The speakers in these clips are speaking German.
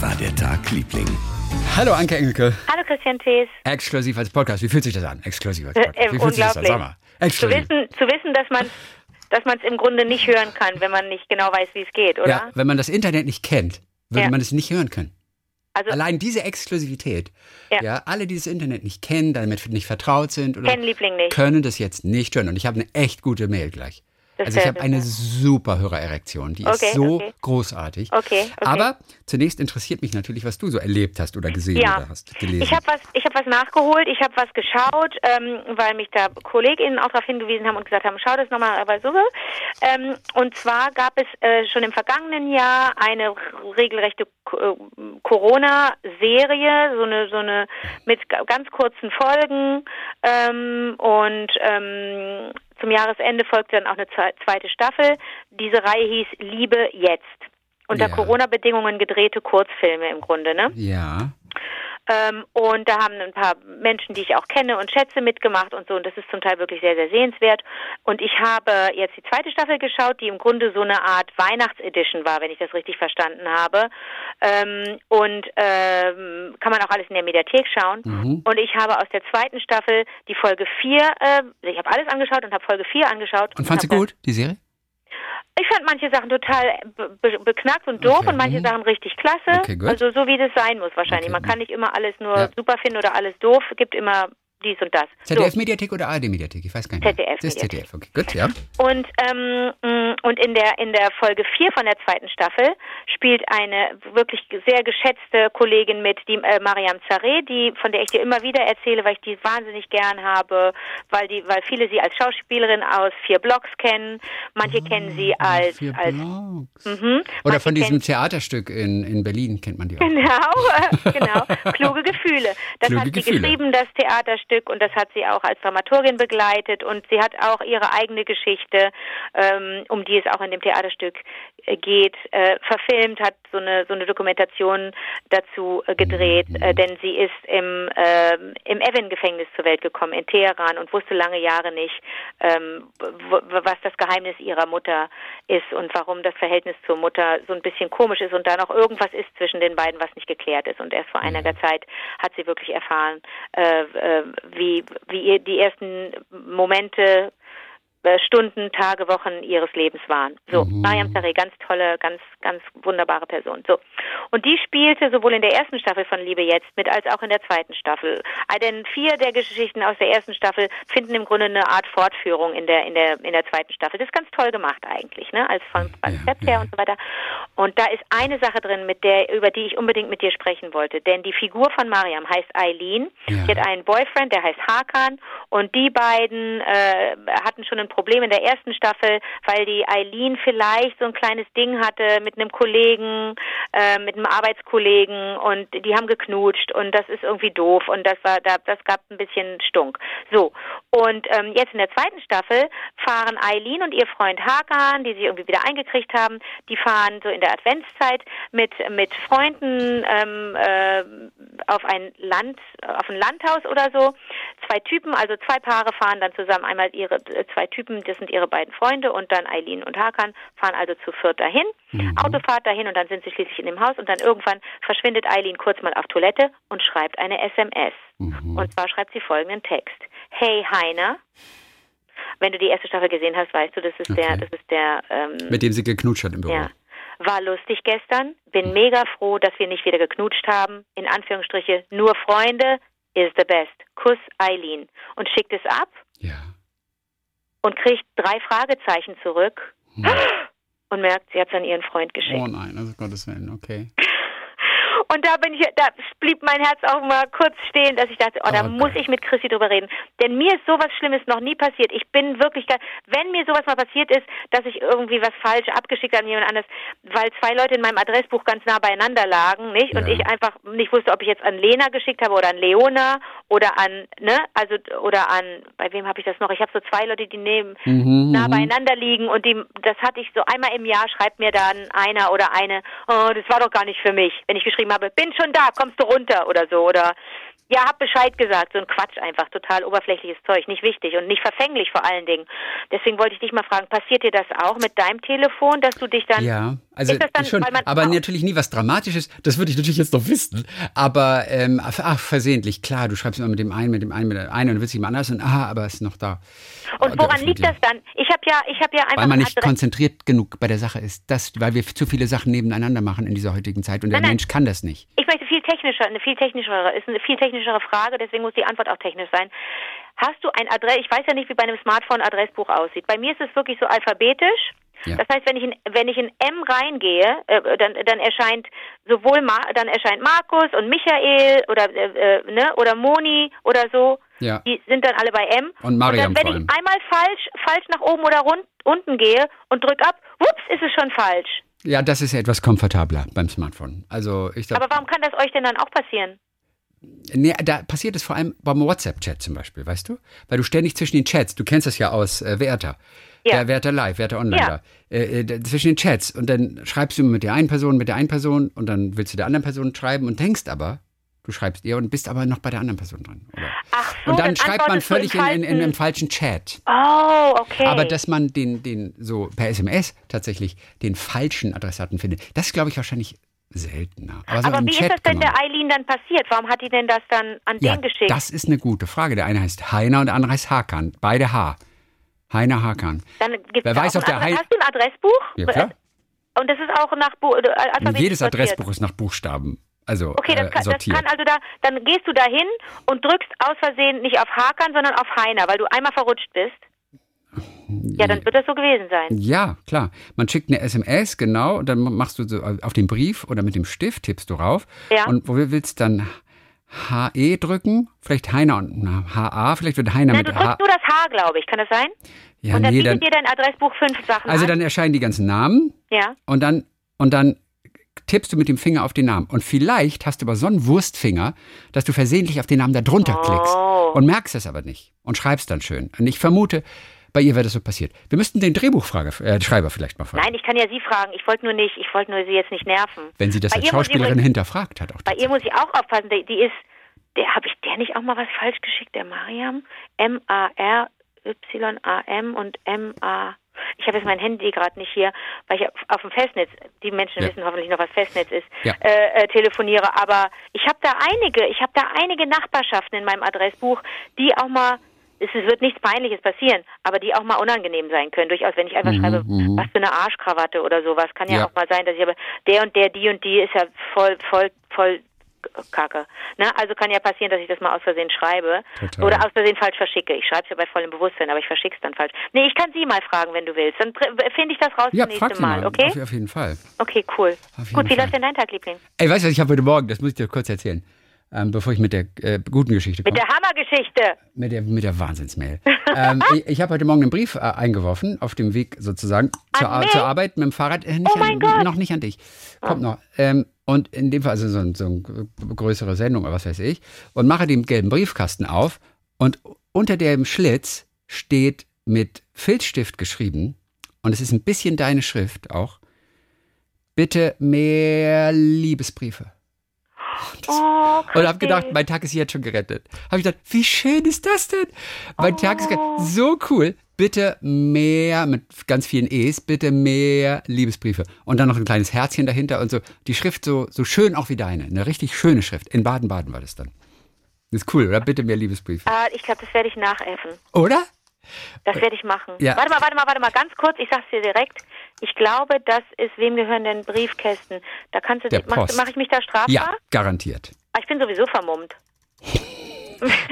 Wie war der Tag, Liebling? Hallo Anke Engelke. Hallo Christian Thees. Exklusiv als Podcast. Wie fühlt sich das an? Exklusiv als Äh, Podcast. äh, Wie fühlt sich das an? unglaublich. Sag mal. Zu Exklusiv. wissen, zu wissen dass man dass man es im Grunde nicht hören kann, wenn man nicht genau weiß, wie es geht, oder? Ja, wenn man das Internet nicht kennt, würde Ja. man es nicht hören können. also Allein diese Exklusivität. Ja. Ja. alle, die das Internet nicht kennen, damit nicht vertraut sind oder kennen Liebling nicht. können das jetzt nicht hören. Und ich habe eine echt gute Mail gleich. Also ich habe eine super Hörererektion. Die Okay, ist so okay. großartig. Okay, okay. Aber zunächst interessiert mich natürlich, was du so erlebt hast oder gesehen Ja. oder hast gelesen. Ich habe was, ich habe was nachgeholt, ich habe was geschaut, ähm, weil mich da KollegInnen auch darauf hingewiesen haben und gesagt haben, schau das nochmal, aber so. Ähm, und zwar gab es äh, schon im vergangenen Jahr eine regelrechte äh, Corona-Serie, so eine, so eine mit ga- ganz kurzen Folgen ähm, und ähm, zum Jahresende folgte dann auch eine zwe- zweite Staffel. Diese Reihe hieß Liebe jetzt. Unter Ja. Corona-Bedingungen gedrehte Kurzfilme im Grunde, ne? ja. Ähm, und da haben ein paar Menschen, die ich auch kenne und schätze, mitgemacht und so. Und das ist zum Teil wirklich sehr, sehr sehenswert. Und ich habe jetzt die zweite Staffel geschaut, die im Grunde so eine Art Weihnachtsedition war, wenn ich das richtig verstanden habe. Ähm, und ähm, kann man auch alles in der Mediathek schauen. Mhm. Und ich habe aus der zweiten Staffel die Folge 4, äh, ich habe alles angeschaut und habe Folge 4 angeschaut. Und fand sie gut, die Serie? Ich fand manche Sachen total be be beknackt und doof Okay, und manche mhm. Sachen richtig klasse. Okay, also so wie das sein muss wahrscheinlich. Okay, Man kann nicht immer alles nur Ja. super finden oder alles doof. gibt immer dies und das. ZDF-Mediathek oder ARD-Mediathek? Ich weiß gar nicht. ZDF Das ist. ZDF, okay, gut, ja. So. Und ähm, mh, und in der in der Folge 4 von der zweiten Staffel spielt eine wirklich sehr geschätzte Kollegin mit, die äh, Mariam Zareh, die von der ich dir immer wieder erzähle, weil ich die wahnsinnig gern habe, weil die weil viele sie als Schauspielerin aus vier Blocks kennen, manche kennen sie als Vier als Blogs. mhm, Oder von diesem Theaterstück in, in Berlin kennt man die auch. Genau, äh, genau. Kluge Gefühle. Das Kluge hat sie Gefühle. geschrieben, das Theaterstück, und das hat sie auch als Dramaturgin begleitet. Und sie hat auch ihre eigene Geschichte, ähm, um die es auch in dem Theaterstück äh, geht, äh, verfilmt, hat so eine so eine Dokumentation dazu äh, gedreht, äh, denn sie ist im ähm, im Evin-Gefängnis zur Welt gekommen in Teheran und wusste lange Jahre nicht, ähm, was das Geheimnis ihrer Mutter ist und warum das Verhältnis zur Mutter so ein bisschen komisch ist und da noch irgendwas ist zwischen den beiden, was nicht geklärt ist. Und erst vor einiger Zeit hat sie wirklich erfahren, äh, äh, wie, wie ihr die ersten Momente äh, Stunden, Tage, Wochen ihres Lebens waren. So, Mhm. Mariam Sareh, ganz tolle, ganz, ganz wunderbare Person. So. Und die spielte sowohl in der ersten Staffel von Liebe jetzt mit, als auch in der zweiten Staffel. Äh, Denn vier der Geschichten aus der ersten Staffel finden im Grunde eine Art Fortführung in der, in der, in der zweiten Staffel. Das ist ganz toll gemacht eigentlich, ne, als von Konzept her und so weiter. Und da ist eine Sache drin, mit der, über die ich unbedingt mit dir sprechen wollte. Denn die Figur von Mariam heißt Eileen. Ja. Sie hat einen Boyfriend, der heißt Hakan. Und die beiden äh, hatten schon ein Problem in der ersten Staffel, weil die Eileen vielleicht so ein kleines Ding hatte mit einem Kollegen, äh, mit einem Arbeitskollegen und die haben geknutscht und das ist irgendwie doof und das war da das gab ein bisschen Stunk. So und ähm, jetzt in der zweiten Staffel fahren Eileen und ihr Freund Hakan, die sich irgendwie wieder eingekriegt haben, die fahren so in der Adventszeit mit mit Freunden ähm, äh, auf ein Land auf ein Landhaus oder so. Zwei Typen, also zwei Paare fahren dann zusammen. Einmal ihre äh, zwei Typen, das sind ihre beiden Freunde und dann Eileen und Hakan fahren also zu viert dahin. Autofahrt dahin und dann sind sie schließlich in dem Haus und dann irgendwann verschwindet Eileen kurz mal auf Toilette und schreibt eine SMS. Und zwar schreibt sie folgenden Text. Hey Heiner, wenn du die erste Staffel gesehen hast, weißt du, das ist der, Okay. das ist der ähm, Mit dem sie geknutscht hat im Büro. ja. War lustig gestern. Bin mega froh, dass wir nicht wieder geknutscht haben. In Anführungsstriche, nur Freunde is the best. Kuss Eileen. Und schickt es ab Ja. Und kriegt drei Fragezeichen zurück und merkt, sie hat es an ihren Freund geschickt. Oh nein, also Gottes Willen, okay. Und da bin ich, da blieb mein Herz auch mal kurz stehen, dass ich dachte, oh, da Okay. muss ich mit Chrissy drüber reden. Denn mir ist sowas Schlimmes noch nie passiert. Ich bin wirklich, gar- wenn mir sowas mal passiert ist, dass ich irgendwie was falsch abgeschickt habe an jemand anderes, weil zwei Leute in meinem Adressbuch ganz nah beieinander lagen, nicht? Und Ja. ich einfach nicht wusste, ob ich jetzt an Lena geschickt habe oder an Leona oder an, ne? Also, oder an, bei wem habe ich das noch? Ich habe so zwei Leute, die neben, Mhm, nah mhm. beieinander liegen und die, das hatte ich so einmal im Jahr, schreibt mir dann einer oder eine, oh, das war doch gar nicht für mich, wenn ich geschrieben habe, bin schon da, kommst du runter oder so oder ja, hab Bescheid gesagt, so ein Quatsch einfach, total oberflächliches Zeug, nicht wichtig und nicht verfänglich vor allen Dingen. Deswegen wollte ich dich mal fragen, passiert dir das auch mit deinem Telefon, dass du dich dann Ja, Also dann, schon, aber natürlich nie was Dramatisches. Das würde ich natürlich jetzt noch wissen. Aber ähm, ach, versehentlich, klar, du schreibst immer mit dem einen, mit dem einen, mit dem einen und dann wird es ihm anders und aha, aber es ist noch da. Und woran liegt das dann? Ich habe ja, ich habe ja einfach Weil man nicht konzentriert genug bei der Sache ist. Das, weil wir zu viele Sachen nebeneinander machen in dieser heutigen Zeit und der Nein, nein. Mensch kann das nicht. Ich möchte viel technischer, eine viel technischere, ist eine viel technischere Frage, deswegen muss die Antwort auch technisch sein. Hast du ein Adress, ich weiß ja nicht, wie bei einem Smartphone Adressbuch aussieht. Bei mir ist es wirklich so alphabetisch. Ja. Das heißt, wenn ich in, wenn ich in M reingehe, äh, dann, dann erscheint sowohl Ma, dann erscheint Markus und Michael oder äh, äh, ne oder Moni oder so. Ja. Die sind dann alle bei M. Und Mariam und dann, wenn ich einmal falsch falsch nach oben oder rund, unten gehe und drück ab, wups, ist es schon falsch. Ja, das ist ja etwas komfortabler beim Smartphone. Also ich glaube, Aber warum kann das euch denn dann auch passieren? nee, da passiert es vor allem beim WhatsApp-Chat zum Beispiel, weißt du? Weil du ständig zwischen den Chats, du kennst das ja aus äh, Werther. Ja. Der Werther Live, Werther Online Ja. da. Äh, äh, zwischen den Chats und dann schreibst du mit der einen Person, mit der einen Person und dann willst du der anderen Person schreiben und denkst aber, du schreibst ihr und bist aber noch bei der anderen Person dran. Oder? Ach so, und dann schreibt man völlig in, in, in einem falschen Chat. Oh, okay. Aber dass man den, den so per SMS tatsächlich den falschen Adressaten findet, das ist, glaube ich, wahrscheinlich seltener. Aber so Aber wie Chat ist das denn man- der Eileen dann passiert? Warum hat die denn das dann an ja, den geschickt? das ist eine gute Frage. Der eine heißt Heiner und der andere heißt Hakan. Beide H. Heiner Hakan. dann gibt's Wer weiß, auf der ein Hei- Adress- Hast du ein Adressbuch? Ja, klar. Und das ist auch nach Bu äh, Jedes sortiert. Adressbuch ist nach Buchstaben. Also Okay, das äh, kann, das kann also da, dann gehst du da hin und drückst aus Versehen nicht auf Hakan, sondern auf Heiner, weil du einmal verrutscht bist. Ja, dann wird das so gewesen sein. Ja, klar. Man schickt eine SMS, genau, und dann machst du so auf den Brief oder mit dem Stift tippst du rauf. Ja. Und wo willst du dann HE drücken? Vielleicht Heiner und HA, vielleicht wird Heiner Na, mit du H. drückst nur das H, glaube ich. Kann das sein? Ja, und dann nee, bietet dir dein Adressbuch fünf Sachen also an. dann erscheinen die ganzen Namen ja. und dann und dann tippst du mit dem Finger auf den Namen. Und vielleicht hast du aber so einen Wurstfinger, dass du versehentlich auf den Namen da drunter klickst Oh. und merkst es aber nicht und schreibst dann schön. Und ich vermute, bei ihr wäre das so passiert. Wir müssten den Drehbuchfrager, äh, Schreiber vielleicht mal fragen. Nein, ich kann ja Sie fragen. Ich wollte nur nicht, ich wollte nur Sie jetzt nicht nerven. Wenn sie das Bei als Schauspielerin übrigens- hinterfragt hat. Auch Bei ihr muss ich auch aufpassen. Die, die ist, der habe ich der nicht auch mal was falsch geschickt, der Mariam? M A R Y A M und M A. Ich habe jetzt mein Handy gerade nicht hier, weil ich auf, dem Festnetz, die Menschen Ja. wissen hoffentlich noch, was Festnetz ist, Ja. äh, äh, telefoniere. Aber ich habe da einige, ich habe da einige Nachbarschaften in meinem Adressbuch, die auch mal es wird nichts Peinliches passieren, aber die auch mal unangenehm sein können. Durchaus, wenn ich einfach schreibe, was für eine Arschkrawatte oder sowas, kann ja, Mhm, Ja. auch mal sein, dass ich aber der und der, die und die ist ja voll, voll, voll Kacke. Ne? Also kann ja passieren, dass ich das mal aus Versehen schreibe Total. oder aus Versehen falsch verschicke. Ich schreibe es ja bei vollem Bewusstsein, aber ich verschicke es dann falsch. Nee, ich kann Sie mal fragen, wenn du willst. Dann finde ich das raus Ja, das nächste Mal, mal. okay? Auf, auf jeden Fall. Okay, cool. Gut, wie Fall. läuft denn dein Tag, Liebling? Ey, weißt du, was ich habe heute Morgen, das muss ich dir kurz erzählen, ähm, bevor ich mit der äh, guten Geschichte Mit komme. der Hammergeschichte. Mit der, mit der Wahnsinnsmail. ähm, ich ich habe heute Morgen einen Brief äh, eingeworfen, auf dem Weg sozusagen zur, zur Arbeit mit dem Fahrrad. Äh, nicht Oh mein an, Gott. Noch nicht an dich. Kommt noch. Ähm, und in dem Fall, also so, so eine größere Sendung oder was weiß ich. Und mache den gelben Briefkasten auf und unter dem Schlitz steht mit Filzstift geschrieben, und es ist ein bisschen deine Schrift auch, bitte mehr Liebesbriefe. Oh, Und habe gedacht, mein Tag ist jetzt schon gerettet. Habe ich gedacht, wie schön ist das denn? Mein Tag ist gerettet. Oh. So cool. Bitte mehr, mit ganz vielen E's, bitte mehr Liebesbriefe. Und dann noch ein kleines Herzchen dahinter und so. Die Schrift so, so schön auch wie deine. Eine richtig schöne Schrift. In Baden-Baden war das dann. Das ist cool, oder? Bitte mehr Liebesbriefe. Ah, ich glaube, das werde ich nachäffen. Oder? Das werde ich machen. Ja. Warte mal, warte mal, warte mal, ganz kurz. Ich sag's dir direkt. Ich glaube, das ist, wem gehören denn Briefkästen? Da kannst du, Der Post. mach ich mich da strafbar? Ja, garantiert. Ah, Ich bin sowieso vermummt.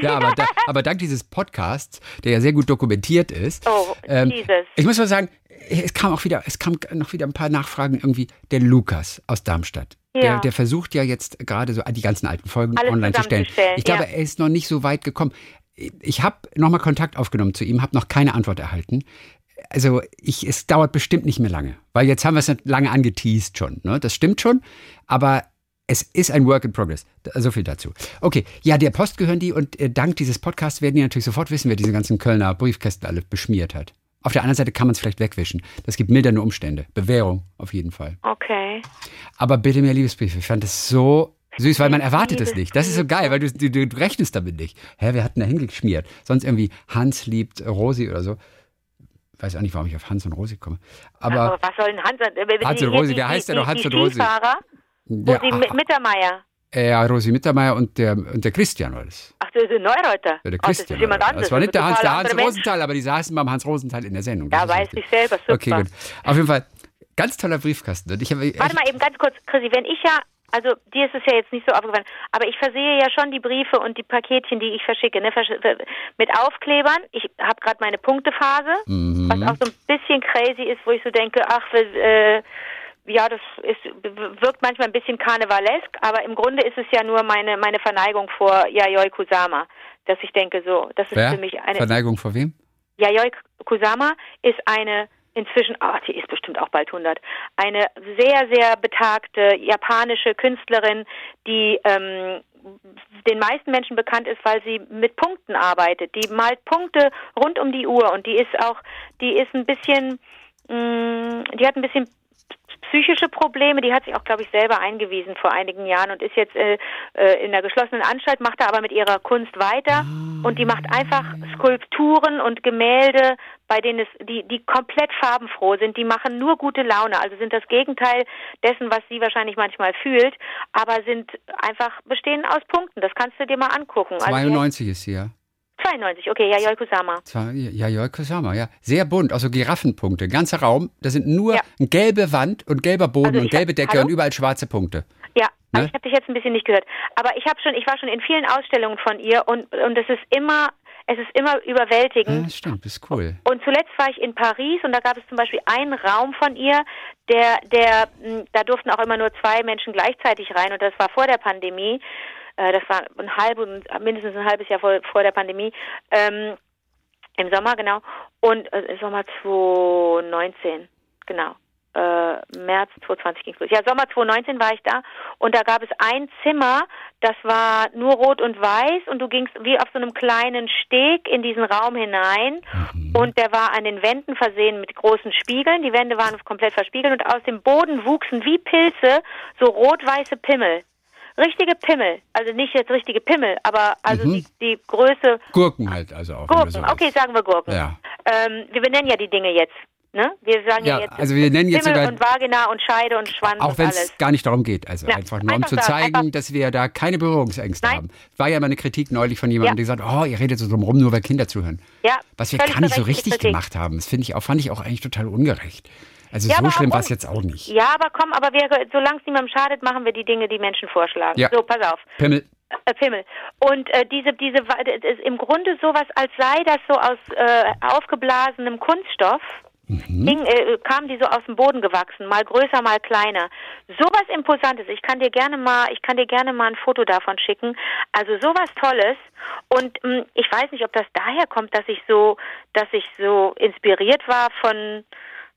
Ja, aber, da, aber dank dieses Podcasts, der ja sehr gut dokumentiert ist, Oh, ähm, Jesus. ich muss mal sagen, es kam auch wieder, es kam noch wieder ein paar Nachfragen irgendwie. Der Lukas aus Darmstadt. Der, Ja. der versucht ja jetzt gerade so die ganzen alten Folgen Alles online zu stellen. Ich glaube, ja. er ist noch nicht so weit gekommen. Ich habe nochmal Kontakt aufgenommen zu ihm, habe noch keine Antwort erhalten. Also ich, es dauert bestimmt nicht mehr lange, weil jetzt haben wir es lange angeteased schon. Ne? Das stimmt schon, aber es ist ein Work in Progress. So viel dazu. Okay, ja, der Post gehören die und äh, dank dieses Podcasts werden die natürlich sofort wissen, wer diese ganzen Kölner Briefkästen alle beschmiert hat. Auf der anderen Seite kann man es vielleicht wegwischen. Das gibt mildernde Umstände. Bewährung auf jeden Fall. Okay. Aber bitte mehr Liebesbriefe. Ich fand das so süß, weil man erwartet es nicht. Das ist so geil, weil du, du, du rechnest damit nicht. Hä, wer hat denn da hingeschmiert? Sonst irgendwie Hans liebt Rosi oder so. Weiß auch nicht, warum ich auf Hans und Rosi komme. Aber, Aber was soll denn Hans? äh, Hans die- und Rosi, der heißt ja doch Hans und Rosi. Ja, Rosi Mi- Mittermeier. ja, Rosi Mittermeier und der, und der Christian war das. Ach, das ist ein Neureuter. Ja, der Ach, das ist Christian. jemand anderes. Das war nicht der Hans, der Hans. Rosenthal, aber die saßen beim Hans Rosenthal in der Sendung. Ja, Das ist weiß ich selber, super. Okay, gut. Auf jeden Fall, ganz toller Briefkasten. Und ich Warte mal eben ganz kurz, Chrissy, wenn ich ja, also dir ist es ja jetzt nicht so aufgefallen, aber ich versehe ja schon die Briefe und die Paketchen, die ich verschicke, ne, versch ver- mit Aufklebern. Ich habe gerade meine Punktephase, Mhm. was auch so ein bisschen crazy ist, wo ich so denke, ach, äh, ja, das ist, wirkt manchmal ein bisschen karnevalesk, aber im Grunde ist es ja nur meine, meine Verneigung vor Yayoi Kusama, dass ich denke, so, das ist Wer? für mich eine, Verneigung vor wem? Yayoi Kusama ist eine inzwischen, ach, die ist bestimmt auch bald 100, eine sehr, sehr betagte japanische Künstlerin, die ähm, den meisten Menschen bekannt ist, weil sie mit Punkten arbeitet. Die malt Punkte rund um die Uhr und die ist auch, die ist ein bisschen, mh, die hat ein bisschen psychische Probleme. Die hat sich auch, glaube ich, selber eingewiesen vor einigen Jahren und ist jetzt äh, äh, in der geschlossenen Anstalt, macht da aber mit ihrer Kunst weiter und die macht einfach Skulpturen und Gemälde, bei denen es die die komplett farbenfroh sind. Die machen nur gute Laune, also sind das Gegenteil dessen, was sie wahrscheinlich manchmal fühlt, aber sind einfach bestehen aus Punkten. Das kannst du dir mal angucken. Also die hat- 92 ist sie, ja. 92, okay, Yayoi Kusama. Ja, Kusama, ja. Sehr bunt, also Giraffenpunkte. Ganzer Raum, da sind nur Ja. gelbe Wand und gelber Boden Also und ich hab- gelbe Decke Hallo? und überall schwarze Punkte. Ja, Ne? aber ich habe dich jetzt ein bisschen nicht gehört. Aber ich habe schon, ich war schon in vielen Ausstellungen von ihr und und es ist immer, es ist immer Ja, überwältigend. das stimmt, ist cool. Und zuletzt war ich in Paris und da gab es zum Beispiel einen Raum von ihr, der, der, mh, da durften auch immer nur zwei Menschen gleichzeitig rein und das war vor der Pandemie. Äh, Das war ein halbes, mindestens ein halbes Jahr vor, vor der Pandemie. Ähm, Im Sommer, genau. Und äh, im Sommer 2019, genau. Äh, März 2020 ging los. Ja, Sommer 2019 war ich da und da gab es ein Zimmer, das war nur rot und weiß und du gingst wie auf so einem kleinen Steg in diesen Raum hinein und der war an den Wänden versehen mit großen Spiegeln. Die Wände waren komplett verspiegelt und aus dem Boden wuchsen wie Pilze so rot-weiße Pimmel. Richtige Pimmel, also nicht jetzt richtige Pimmel, aber also die, die Größe Gurken halt, also auch. Gurken, so okay, sagen wir Gurken. Ja. Ähm, wir benennen ja die Dinge jetzt. Ne? Wir sagen ja, Ja, jetzt also wir nennen jetzt Pimmel sogar- und Vagina und Scheide und Schwanz Auch wenn es gar nicht darum geht. Also Ja, einfach nur, um einfach zu sagen, zeigen, einfach- dass wir da keine Berührungsängste Nein. haben. War ja mal eine Kritik neulich von jemandem, Ja. der gesagt hat, oh, ihr redet so drum rum, nur weil Kinder zuhören. Ja, Was wir gar nicht so richtig Kritik. gemacht haben. Das finde ich auch, fand ich auch eigentlich total ungerecht. Also Ja, so schlimm war es jetzt auch nicht. Ja, aber komm, aber wir, solange es niemandem schadet, machen wir die Dinge, die Menschen vorschlagen. Ja. So, pass auf. Pimmel. Äh, Pimmel. Und äh, diese, diese, im Grunde sowas, als sei das so aus äh, aufgeblasenem Kunststoff. Hing, äh, kamen die so aus dem Boden gewachsen, mal größer, mal kleiner. Sowas Imposantes. Ich kann dir gerne mal, ich kann dir gerne mal ein Foto davon schicken. Also sowas Tolles. Und mh, ich weiß nicht, ob das daher kommt, dass ich so, dass ich so inspiriert war von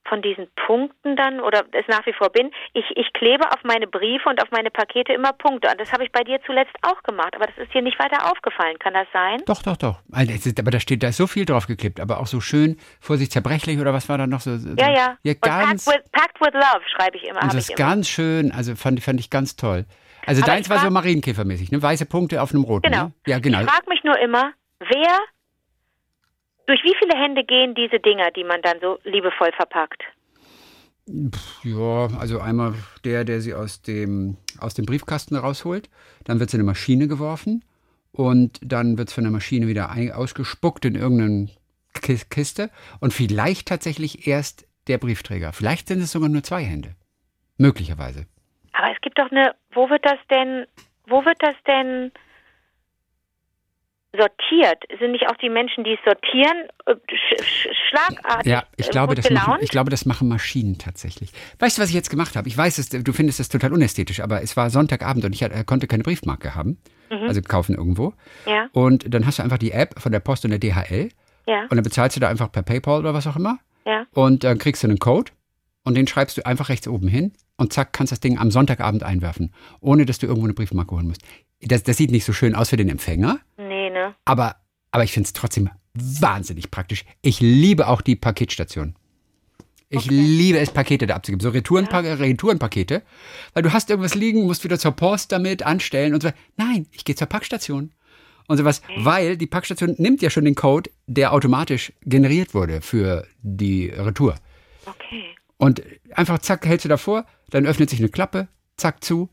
von diesen Punkten dann oder es nach wie vor bin. Ich, ich klebe auf meine Briefe und auf meine Pakete immer Punkte. Und das habe ich bei dir zuletzt auch gemacht. Aber das ist dir nicht weiter aufgefallen. Kann das sein? Doch, doch, doch. Ist- Aber da steht, da ist so viel drauf geklebt, aber auch so schön, Vorsicht, zerbrechlich oder was war da noch so? so Ja, ja. Ja, ganz. packed with, packed with Love schreibe ich immer. Und das ist ganz schön, also fand, fand ich ganz toll. Also Aber deins ich war so Marienkäfermäßig, ne? Weiße Punkte auf einem roten. Genau. Ne? Ja, genau. Ich frage mich nur immer, wer, durch wie viele Hände gehen diese Dinger, die man dann so liebevoll verpackt? Ja, also einmal der, der sie aus dem, aus dem Briefkasten rausholt, dann wird sie in eine Maschine geworfen und dann wird es von der Maschine wieder ein, ausgespuckt in irgendeine Ki- Kiste und vielleicht tatsächlich erst der Briefträger. Vielleicht sind es sogar nur zwei Hände. Möglicherweise. Aber es gibt doch eine, wo wird das denn, wo wird das denn sortiert? Sind nicht auch die Menschen, die es sortieren, äh, sch sch schlagartig Ja, ich äh, glaube, das machen, ich glaube, das machen Maschinen tatsächlich. Weißt du, was ich jetzt gemacht habe? Ich weiß, es, du findest das total unästhetisch, aber es war Sonntagabend und ich hatte- konnte keine Briefmarke haben, also kaufen irgendwo. ja, Und dann hast du einfach die App von der Post und der DHL ja, und dann bezahlst du da einfach per PayPal oder was auch immer ja. und dann kriegst du einen Code und den schreibst du einfach rechts oben hin und zack, kannst das Ding am Sonntagabend einwerfen, ohne dass du irgendwo eine Briefmarke holen musst. Das, das sieht nicht so schön aus für den Empfänger, Nee, ne? aber, aber ich finde es trotzdem wahnsinnig praktisch. Ich liebe auch die Paketstation. Ich liebe es, Pakete da abzugeben. So Retourenpa Retourenpakete. Weil du hast irgendwas liegen, musst wieder zur Post damit anstellen und so. Nein, ich gehe zur Packstation. und sowas, weil die Packstation nimmt ja schon den Code, der automatisch generiert wurde für die Retour. Okay. Und einfach zack, hältst du davor, dann öffnet sich eine Klappe, zack zu.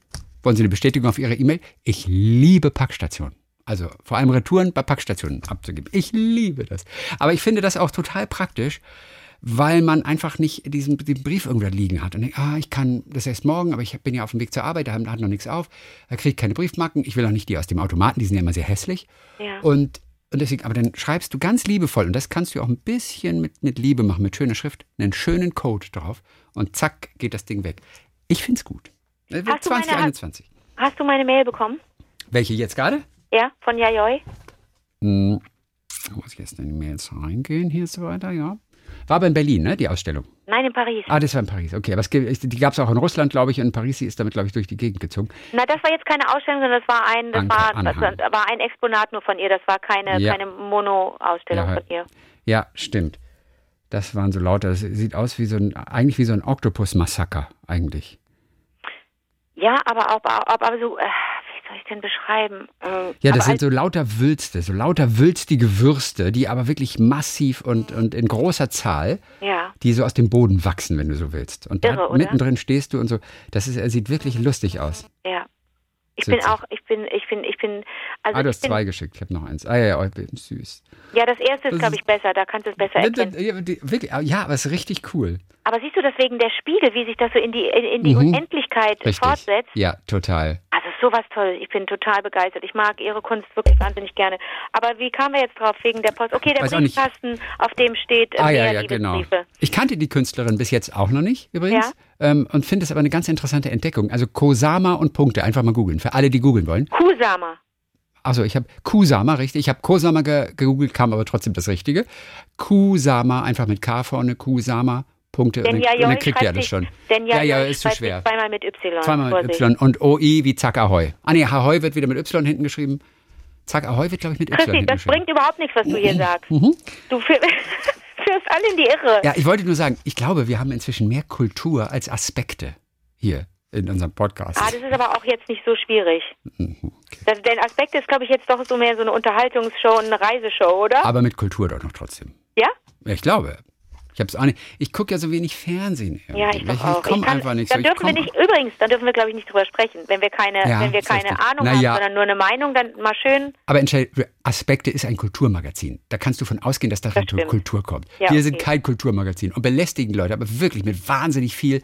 Wollen Sie eine Bestätigung auf Ihre E-Mail? Ich liebe Packstationen. Also vor allem Retouren bei Packstationen abzugeben. Ich liebe das. Aber ich finde das auch total praktisch, weil man einfach nicht diesen, diesen Brief irgendwo liegen hat und denkt, ah, ich kann das erst morgen, aber ich bin ja auf dem Weg zur Arbeit, da hat noch nichts auf, da kriege ich keine Briefmarken, ich will auch nicht die aus dem Automaten, die sind ja immer sehr hässlich. Ja. Und, und deswegen, aber dann schreibst du ganz liebevoll, und das kannst du auch ein bisschen mit, mit Liebe machen, mit schöner Schrift, einen schönen Code drauf und zack, geht das Ding weg. Ich find's gut. Äh, Hast du meine- 2021. Hast du meine Mail bekommen? Welche jetzt gerade? Ja, von Yayoi? Hm, muss ich jetzt in die Mails reingehen hier so weiter, ja. War aber in Berlin, ne, die Ausstellung. Nein, in Paris. Ah, das war in Paris, okay. Aber es, die gab es auch in Russland, glaube ich, und in Paris, sie ist damit, glaube ich, durch die Gegend gezogen. Na, das war jetzt keine Ausstellung, sondern das war ein, das Anker- war, Anhang. das war ein Exponat nur von ihr. Das war keine, Ja. keine Mono-Ausstellung Ja, von ihr. Ja, stimmt. Das waren so lauter, das sieht aus wie so ein, eigentlich wie so ein Oktopus-Massaker, eigentlich. Ja, aber auch, aber, aber so, äh, wie soll ich denn beschreiben? Ähm, Ja, das sind so lauter Wülste, so lauter wülstige Würste, die aber wirklich massiv und, und in großer Zahl, Ja, die so aus dem Boden wachsen, wenn du so willst. Und da Irre, oder? mittendrin stehst du und so. Das ist, er sieht wirklich lustig aus. ja. Ich bin auch, ich bin, ich bin, ich bin, also ah, du hast zwei geschickt, ich habe noch eins. Ah ja, ja, oh, süß. ja, das erste Das ist, glaube ich, besser, da kannst du es besser erkennen. Wirklich, ja, aber es ist richtig cool. Aber siehst du das wegen der Spiegel, wie sich das so in die, in, in die Mhm. Unendlichkeit Richtig. fortsetzt? Ja, total. Sowas toll. Ich bin total begeistert. Ich mag ihre Kunst wirklich wahnsinnig gerne. Aber wie kamen wir jetzt drauf? Wegen der Post. Okay, der Weiß. Briefkasten, auf dem steht äh, Ah ja, ja, genau. Ich kannte die Künstlerin bis jetzt auch noch nicht, übrigens. Ähm, und finde es aber eine ganz interessante Entdeckung. Also Kosama und Punkte, einfach mal googeln. Für alle, die googeln wollen. Kusama. Also ich habe Kusama, richtig. Ich habe Kosama ge gegoogelt, kam aber trotzdem das Richtige. Kusama, einfach mit K vorne, Kusama, Punkte. Denn und ja, dann, und kriegt ihr das schon. Denn ja, ja, ist zu schwer. Zweimal mit Y. Zweimal mit. Y und OI wie Zack Ahoi. Ah nee, Ahoi wird wieder mit Y hinten geschrieben. Zack Ahoi wird, glaube ich, mit Y Christi, das bringt überhaupt nichts, was du hier sagst. Du führ, führst alle in die Irre. Mhm. Ja, ich wollte nur sagen, ich glaube, wir haben inzwischen mehr Kultur als Aspekte hier in unserem Podcast. Ah, das ist aber auch jetzt nicht so schwierig. Das, denn Aspekt ist, glaube ich, jetzt doch so mehr so eine Unterhaltungsshow, eine Reiseshow, oder? Aber mit Kultur doch noch trotzdem. Ja, Ich glaube. Ich habe es auch nicht. Ich gucke ja so wenig Fernsehen. Ja, ich irgendwie. auch. Ich komme Ich kann- einfach nicht dann so. Ich dürfen wir nicht, übrigens, dann dürfen wir, glaube ich, nicht drüber sprechen. Wenn wir keine, Ja, wenn wir keine richtig. Ahnung Na haben, ja. sondern nur eine Meinung, dann mal schön. Aber Aspekte ist ein Kulturmagazin. Da kannst du von ausgehen, dass da Das. Kultur kommt. Ja, Wir okay. sind kein Kulturmagazin und belästigen Leute, aber wirklich mit wahnsinnig viel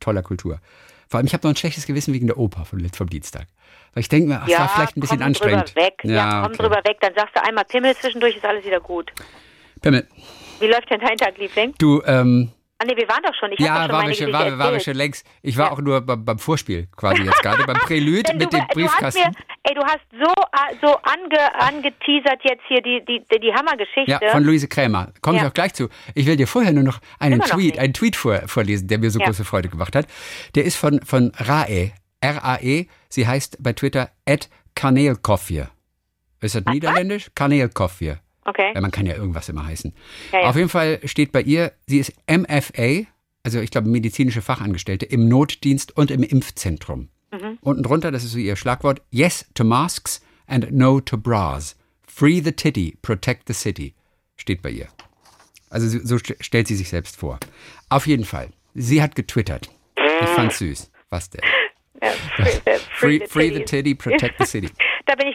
toller Kultur. Vor allem, ich habe noch ein schlechtes Gewissen wegen der Oper vom, vom Dienstag. Weil ich denke mir, ach, es ja, war vielleicht ein bisschen anstrengend. drüber weg. Ja, komm okay. drüber weg. Dann sagst du einmal Pimmel zwischendurch, ist alles wieder gut. Pimmel, Wie läuft denn dein Tag, Liebling? du, ähm, Ah, nee, wir waren doch schon. Ich ja, schon waren wir, schon, Geschichte waren, wir schon längst. Ich war auch nur beim, beim Vorspiel quasi jetzt gerade, beim Prälude Denn mit du, dem du Briefkasten. mir, ey, du hast so, äh, so ange, angeteasert jetzt hier die, die, die, Hammergeschichte. Ja, von Luise Krämer. Komme ich Ja. auch gleich zu. Ich will dir vorher nur noch einen Immer noch Tweet, nicht. einen Tweet vor, vorlesen, der mir so Ja. große Freude gemacht hat. Der ist von, von Rae. R-A-E. Sie heißt bei Twitter at Kaneelkofje. Ist das niederländisch? Kaneelkofje. Okay. Ja, man kann ja irgendwas immer heißen. Ja, ja. Auf jeden Fall steht bei ihr, sie ist MFA, also ich glaube medizinische Fachangestellte, im Notdienst und im Impfzentrum. Mhm. Unten drunter, das ist so ihr Schlagwort, Yes to Masks and No to Bras. Free the titty, protect the city, steht bei ihr. Also so st- stellt sie sich selbst vor. Auf jeden Fall, sie hat getwittert. Ich fand's süß. Was denn? Ja, free, Free, free the titties. titty, protect the city.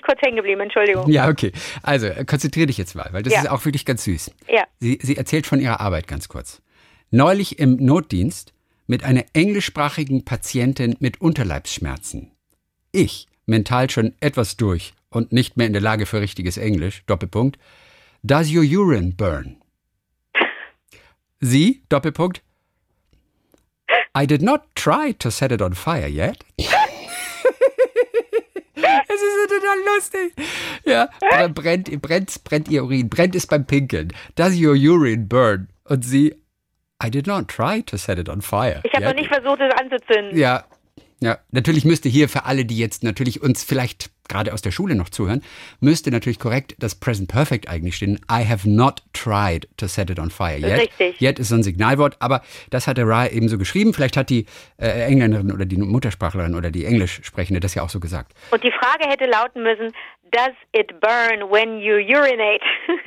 Kurz hängen geblieben, Entschuldigung. Ja, okay. Also, äh, konzentrier dich jetzt mal, weil das Ja. ist auch wirklich ganz süß. Ja. Sie, sie erzählt von ihrer Arbeit ganz kurz. Neulich im Notdienst mit einer englischsprachigen Patientin mit Unterleibsschmerzen. Ich, mental schon etwas durch und nicht mehr in der Lage für richtiges Englisch, Doppelpunkt. Does your urine burn? Sie, Doppelpunkt. I did not try to set it on fire yet. Es ist so total lustig. Ja, br- brennt, brennt, brennt ihr Urin, brennt es beim Pinkeln. Does your urine burn? Und sie, I did not try to set it on fire. Ich habe ja, noch nicht versucht, es anzuzünden. Ja, ja, natürlich müsste hier für alle, die jetzt natürlich uns vielleicht gerade aus der Schule noch zuhören, müsste natürlich korrekt das Present Perfect eigentlich stehen. I have not tried to set it on fire yet. Richtig. Yet ist so ein Signalwort, aber das hat der Ra eben so geschrieben. Vielleicht hat die äh, Engländerin oder die Muttersprachlerin oder die Englischsprechende das ja auch so gesagt. Und die Frage hätte lauten müssen, does it burn when you urinate?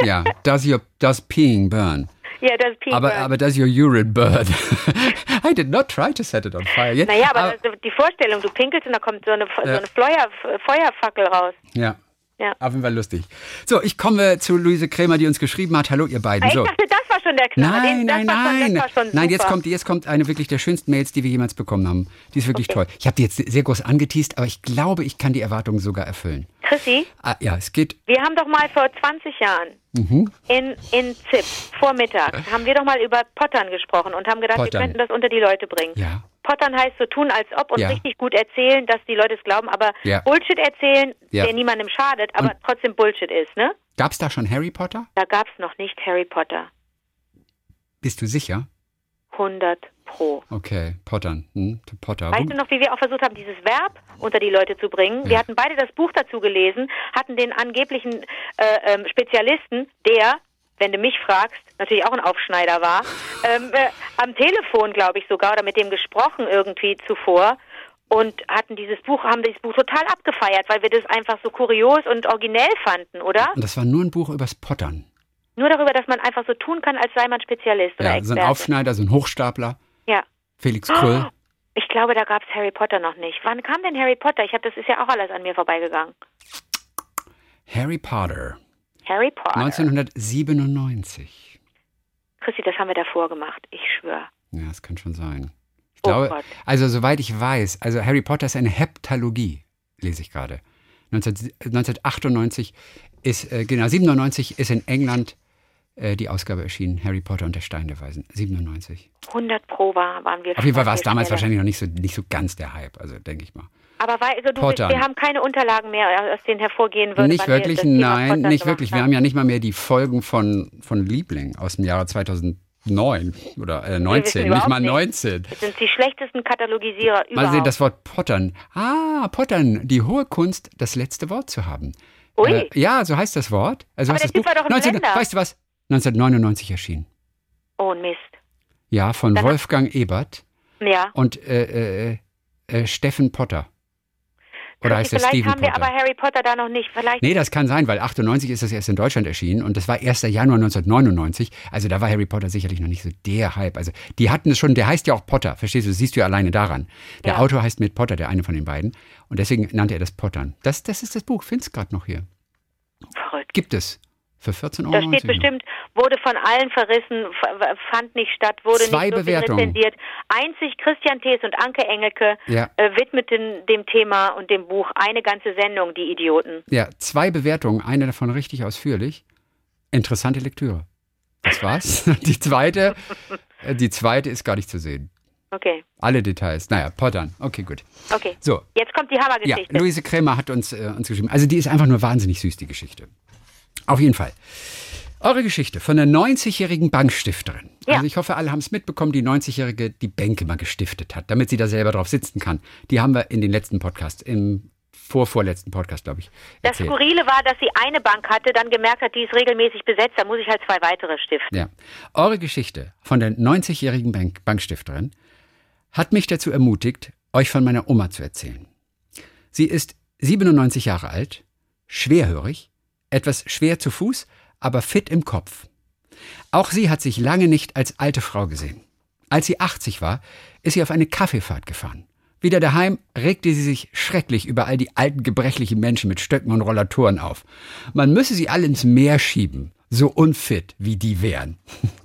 Ja, does your does peeing burn? Ja, does pee Aber, burn? aber does your urine burn? I did not try to set it on fire yet. naja, aber das, die Vorstellung, du pinkelst und da kommt so eine, so eine Feuer, Feuerfackel raus. ja. Ja. Auf jeden Fall lustig. So, ich komme zu Luise Krämer, die uns geschrieben hat. Hallo, ihr beiden. Ich So. dachte, das war schon der Knaller. Nein, das nein, nein. Das schon Nein, jetzt kommt, jetzt kommt eine wirklich der schönsten Mails, die wir jemals bekommen haben. Die ist wirklich toll. Ich habe die jetzt sehr groß angeteased, aber ich glaube, ich kann die Erwartungen sogar erfüllen. Chrissy, Ah, ja, es geht. wir haben doch mal vor 20 Jahren Mhm. in, in ZIP, vormittags, haben wir doch mal über Pottern gesprochen und haben gedacht, Pottern. wir könnten das unter die Leute bringen. Ja. Pottern heißt so tun, als ob und Ja. richtig gut erzählen, dass die Leute es glauben, aber Ja. Bullshit erzählen, der niemandem schadet, aber Und- trotzdem Bullshit ist, ne? Gab es da schon Harry Potter? Da gab's noch nicht Harry Potter. Bist du sicher? 100 pro. Okay, Pottern. Hm? Potter. Weißt du noch, wie wir auch versucht haben, dieses Verb unter die Leute zu bringen? Wir Ja. hatten beide das Buch dazu gelesen, hatten den angeblichen äh, ähm, Spezialisten, der, wenn du mich fragst, natürlich auch ein Aufschneider war, ähm, äh, am Telefon, glaube ich sogar, oder mit dem gesprochen irgendwie zuvor und hatten dieses Buch, haben dieses Buch total abgefeiert, weil wir das einfach so kurios und originell fanden, oder? Und das war nur ein Buch übers Pottern. Nur darüber, dass man einfach so tun kann, als sei man Spezialist oder Ja, so ein. Aufschneider, so ein Hochstapler. Ja. Felix Kröll. Oh, ich glaube, da gab es Harry Potter noch nicht. Wann kam denn Harry Potter? Ich habe, das ist ja auch alles an mir vorbeigegangen. Harry Potter. Harry Potter. 1997. Chrissy, das haben wir davor gemacht. Ich schwöre. Ja, das kann schon sein. Ich Oh glaube, Gott. also soweit ich weiß, also Harry Potter ist eine Heptalogie, lese ich gerade. 19, 1998 ist, äh, genau, 97 ist in England äh, die Ausgabe erschienen, Harry Potter und der Stein der Weisen. 97. 100 Pro war, waren wir. Auf jeden Fall war es damals wahrscheinlich noch nicht so, nicht so ganz der Hype, also denke ich mal. Aber weil, also du, Potter. wir haben keine Unterlagen mehr, aus denen hervorgehen würde. nicht wir wirklich, das Thema nein, nicht wirklich. Wir haben ja nicht mal mehr die Folgen von, von Liebling aus dem Jahre 2009 oder äh, 19, nicht mal nicht. 19. Das sind die schlechtesten Katalogisierer Mal überhaupt. sehen, das Wort Pottern. Ah, Pottern, die hohe Kunst, das letzte Wort zu haben. Ui. Äh, ja, so heißt das Wort. Also Aber hast der das Typ war doch ein 19, Blender. Weißt du was? 1999 erschienen. oh Mist. Ja, von Dann- Wolfgang Ebert Ja. und äh, äh, äh, Steffen Potter. Oder heißt der Vielleicht Steven haben wir Potter? aber Harry Potter da noch nicht. Vielleicht Nee, das kann sein, weil 98 ist das erst in Deutschland erschienen und das war 1. Januar 1999. Also da war Harry Potter sicherlich noch nicht so der Hype. Also die hatten es schon, der heißt ja auch Potter, verstehst du, das siehst du ja alleine daran. Der Ja. Autor heißt mit Potter, der eine von den beiden. Und deswegen nannte er das Pottern. Das, das ist das Buch, findest gerade noch hier. verrückt. Gibt es. Für 14 Euro. Da steht bestimmt, wurde von allen verrissen, fand nicht statt, wurde Zwei nicht Bewertungen. rezensiert. Einzig Christian Thees und Anke Engelke Ja. äh, widmeten dem Thema und dem Buch eine ganze Sendung, die Idioten. Ja, zwei Bewertungen, eine davon richtig ausführlich. Interessante Lektüre. Das war's. Die zweite, äh, die zweite ist gar nicht zu sehen. Okay, Alle Details. Naja, Pottern. Okay, gut. okay. So, Jetzt kommt die Ja, Hammergeschichte. Luise Krämer hat uns, äh, uns geschrieben. Also die ist einfach nur wahnsinnig süß, die Geschichte. Auf jeden Fall. Eure Geschichte von der 90-jährigen Bankstifterin. Ja. Also ich hoffe, alle haben es mitbekommen, die 90-jährige die Bänke mal gestiftet hat, damit sie da selber drauf sitzen kann. Die haben wir in den letzten Podcast, im vorvorletzten Podcast, glaube ich, das erzählt. Skurrile war, dass sie eine Bank hatte, dann gemerkt hat, die ist regelmäßig besetzt, da muss ich halt zwei weitere stiften. Ja. Eure Geschichte von der 90-jährigen Bank Bankstifterin hat mich dazu ermutigt, euch von meiner Oma zu erzählen. Sie ist 97 Jahre alt, schwerhörig, etwas schwer zu Fuß, aber fit im Kopf. Auch sie hat sich lange nicht als alte Frau gesehen. Als sie 80 war, ist sie auf eine Kaffeefahrt gefahren. Wieder daheim regte sie sich schrecklich über all die alten gebrechlichen Menschen mit Stöcken und Rollatoren auf. Man müsse sie alle ins Meer schieben, so unfit wie die wären.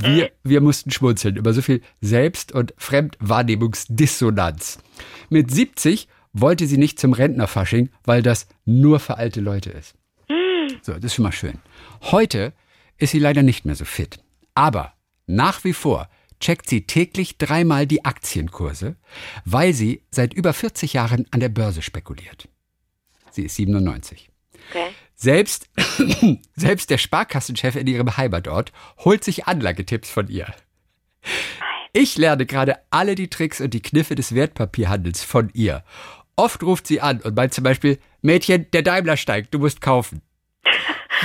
Wir, wir mussten schmunzeln über so viel Selbst- und Fremdwahrnehmungsdissonanz. Mit 70 wollte sie nicht zum Rentnerfasching, weil das nur für alte Leute ist. So, das ist schon mal schön. Heute ist sie leider nicht mehr so fit. Aber nach wie vor checkt sie täglich dreimal die Aktienkurse, weil sie seit über 40 Jahren an der Börse spekuliert. Sie ist 97. Okay. Selbst, selbst der Sparkassenchef in ihrem Heimatort holt sich Anlagetipps von ihr. Ich lerne gerade alle die Tricks und die Kniffe des Wertpapierhandels von ihr. Oft ruft sie an und meint zum Beispiel, Mädchen, der Daimler steigt, du musst kaufen.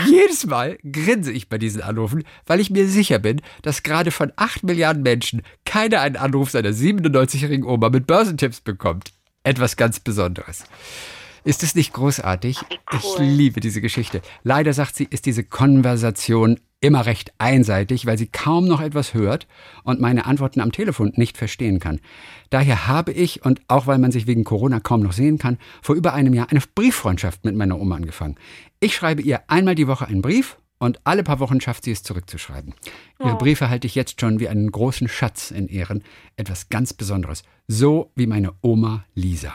Jedes Mal grinse ich bei diesen Anrufen, weil ich mir sicher bin, dass gerade von 8 Milliarden Menschen keiner einen Anruf seiner 97-jährigen Oma mit Börsentipps bekommt. Etwas ganz Besonderes. Ist es nicht großartig? Cool. Ich liebe diese Geschichte. Leider, sagt sie, ist diese Konversation immer recht einseitig, weil sie kaum noch etwas hört und meine Antworten am Telefon nicht verstehen kann. Daher habe ich, und auch weil man sich wegen Corona kaum noch sehen kann, vor über einem Jahr eine Brieffreundschaft mit meiner Oma angefangen. Ich schreibe ihr einmal die Woche einen Brief und alle paar Wochen schafft sie es zurückzuschreiben. Ihre Oh. Briefe halte ich jetzt schon wie einen großen Schatz in Ehren. Etwas ganz Besonderes. So wie meine Oma Lisa.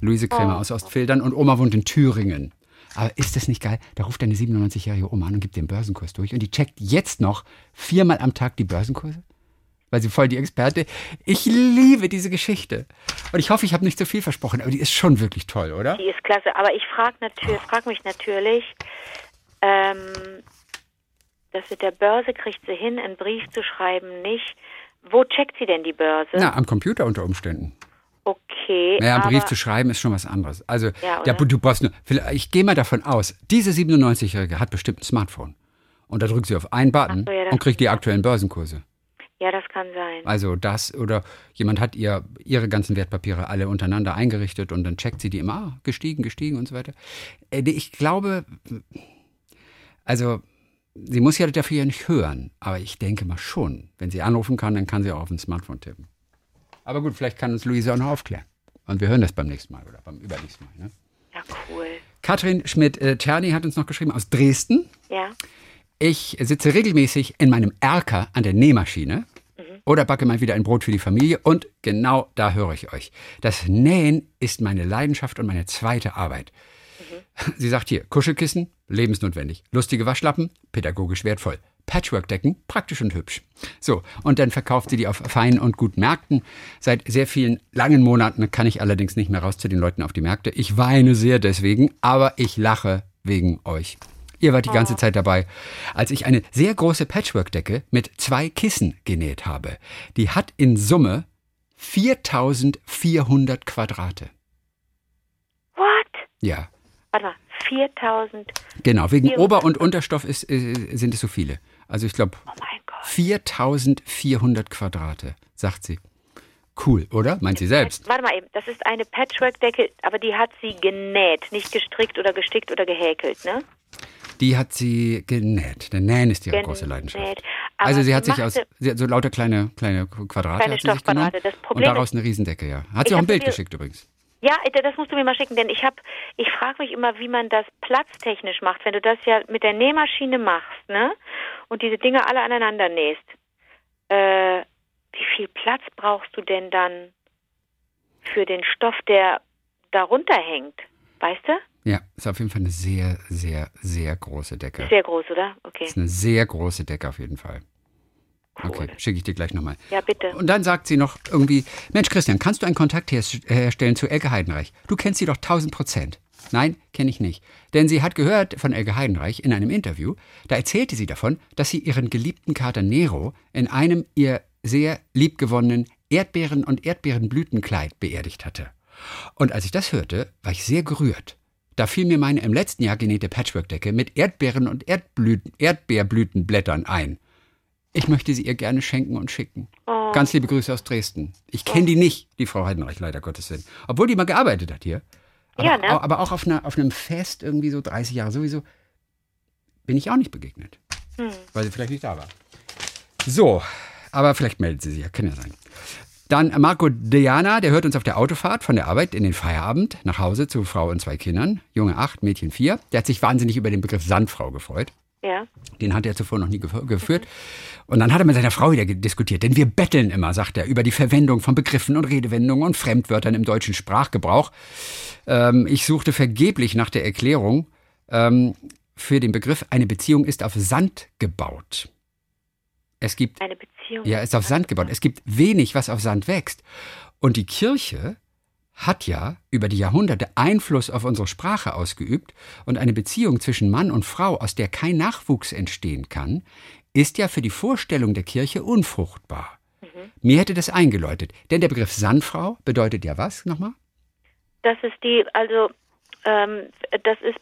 Luise Krämer aus Ostfildern und Oma wohnt in Thüringen. Aber ist das nicht geil? Da ruft eine 97-jährige Oma an und gibt den Börsenkurs durch und die checkt jetzt noch viermal am Tag die Börsenkurse? Weil sie voll die Experte. Ich liebe diese Geschichte. Und ich hoffe, ich habe nicht zu viel versprochen, aber die ist schon wirklich toll, oder? Die ist klasse. Aber ich frage natürlich, frag mich natürlich, ähm, das mit der Börse kriegt sie hin, einen Brief zu schreiben, nicht. Wo checkt sie denn die Börse? Na, am Computer unter Umständen. Okay. Naja, einen Brief zu schreiben ist schon was anderes. Also, Ja, der, du brauchst nur, ich gehe mal davon aus, diese 97-Jährige hat bestimmt ein Smartphone. Und da drückt sie auf einen Button so, ja, und kriegt die aktuellen Börsenkurse. Ja, das kann sein. Also das oder jemand hat ihr ihre ganzen Wertpapiere alle untereinander eingerichtet und dann checkt sie die immer, ah, gestiegen, gestiegen und so weiter. Äh, Ich glaube, also sie muss ja dafür ja nicht hören, aber ich denke mal schon, wenn sie anrufen kann, dann kann sie auch auf ein Smartphone tippen. Aber gut, vielleicht kann uns Luise auch noch aufklären. Und wir hören das beim nächsten Mal oder beim übernächsten Mal. Ne? Ja, cool. Katrin Schmidt-Czerny hat uns noch geschrieben aus Dresden. Ja. Ich sitze regelmäßig in meinem Erker an der Nähmaschine oder backe mal wieder ein Brot für die Familie und genau da höre ich euch. Das Nähen ist meine Leidenschaft und meine zweite Arbeit. Sie sagt hier, Kuschelkissen, lebensnotwendig. Lustige Waschlappen, pädagogisch wertvoll. Patchwork-Decken, praktisch und hübsch. So, und dann verkauft sie die auf feinen und guten Märkten. Seit sehr vielen langen Monaten kann ich allerdings nicht mehr raus zu den Leuten auf die Märkte. Ich weine sehr deswegen, aber ich lache wegen euch. Ihr wart die ganze Zeit dabei, als ich eine sehr große Patchwork-Decke mit zwei Kissen genäht habe. Die hat in Summe 4400 Quadrate. What? Ja, Warte mal, 4000. genau. Wegen 400. Ober- und Unterstoff ist, äh, sind es so viele. Also ich glaube Oh mein Gott. 4400 Quadrate, sagt sie. Cool, oder? Meint sie selbst. Warte mal eben, das ist eine Patchwork-Decke, aber die hat sie genäht, nicht gestrickt oder gestickt oder gehäkelt, ne? Die hat sie genäht. Der Nähen ist ihre Genäht. große Leidenschaft. Also sie hat sich aus sie hat so lauter kleine, kleine Quadrate Kleine hat sie sich genommen. Das und daraus eine Riesendecke, ja. Hat sie auch ein Bild geschickt übrigens. Ja, das musst du mir mal schicken, denn ich habe, ich frage mich immer, wie man das platztechnisch macht, wenn du das ja mit der Nähmaschine machst, ne? Und diese Dinge alle aneinander nähst. Äh, wie viel Platz brauchst du denn dann für den Stoff, der darunter hängt? Weißt du? Ja, ist auf jeden Fall eine sehr, sehr, sehr große Decke. Sehr groß, oder? Okay. Ist eine sehr große Decke auf jeden Fall. Okay, schicke ich dir gleich nochmal. Ja, bitte. Und dann sagt sie noch irgendwie, Mensch Christian, kannst du einen Kontakt her herstellen zu Elke Heidenreich? Du kennst sie doch 1000 Prozent. Nein, kenne ich nicht. Denn sie hat gehört von Elke Heidenreich in einem Interview, da erzählte sie davon, dass sie ihren geliebten Kater Nero in einem ihr sehr liebgewonnenen Erdbeeren- und Erdbeerenblütenkleid beerdigt hatte. Und als ich das hörte, war ich sehr gerührt. Da fiel mir meine im letzten Jahr genähte Patchwork-Decke mit Erdbeeren- und Erdblüten, Erdbeerblütenblättern ein. Ich möchte sie ihr gerne schenken und schicken. Oh. Ganz liebe Grüße aus Dresden. Ich kenne die nicht, die Frau Heidenreich, leider Gottes Willen. Obwohl die mal gearbeitet hat hier. Aber, Ja, ne? aber auch auf, einer, auf einem Fest, irgendwie so 30 Jahre sowieso, bin ich auch nicht begegnet. Hm. Weil sie vielleicht nicht da war. So, aber vielleicht meldet sie sich ja, kann ja sein. Dann Marco Diana, der hört uns auf der Autofahrt von der Arbeit in den Feierabend nach Hause zu Frau und zwei Kindern. Junge acht, Mädchen vier. Der hat sich wahnsinnig über den Begriff Sandfrau gefreut. Ja. Den hat er zuvor noch nie gef- geführt. Und dann hat er mit seiner Frau wieder diskutiert. Denn wir betteln immer, sagt er, über die Verwendung von Begriffen und Redewendungen und Fremdwörtern im deutschen Sprachgebrauch. Ähm, ich suchte vergeblich nach der Erklärung ähm, für den Begriff, eine Beziehung ist auf Sand gebaut. Es gibt Eine Beziehung. ja, ist auf Sand gebaut. Es gibt wenig, was auf Sand wächst. Und die Kirche hat ja über die Jahrhunderte Einfluss auf unsere Sprache ausgeübt und eine Beziehung zwischen Mann und Frau, aus der kein Nachwuchs entstehen kann, ist ja für die Vorstellung der Kirche unfruchtbar. Mir hätte das eingeläutet, denn der Begriff Sandfrau bedeutet ja was nochmal? das ist die, also ähm, das ist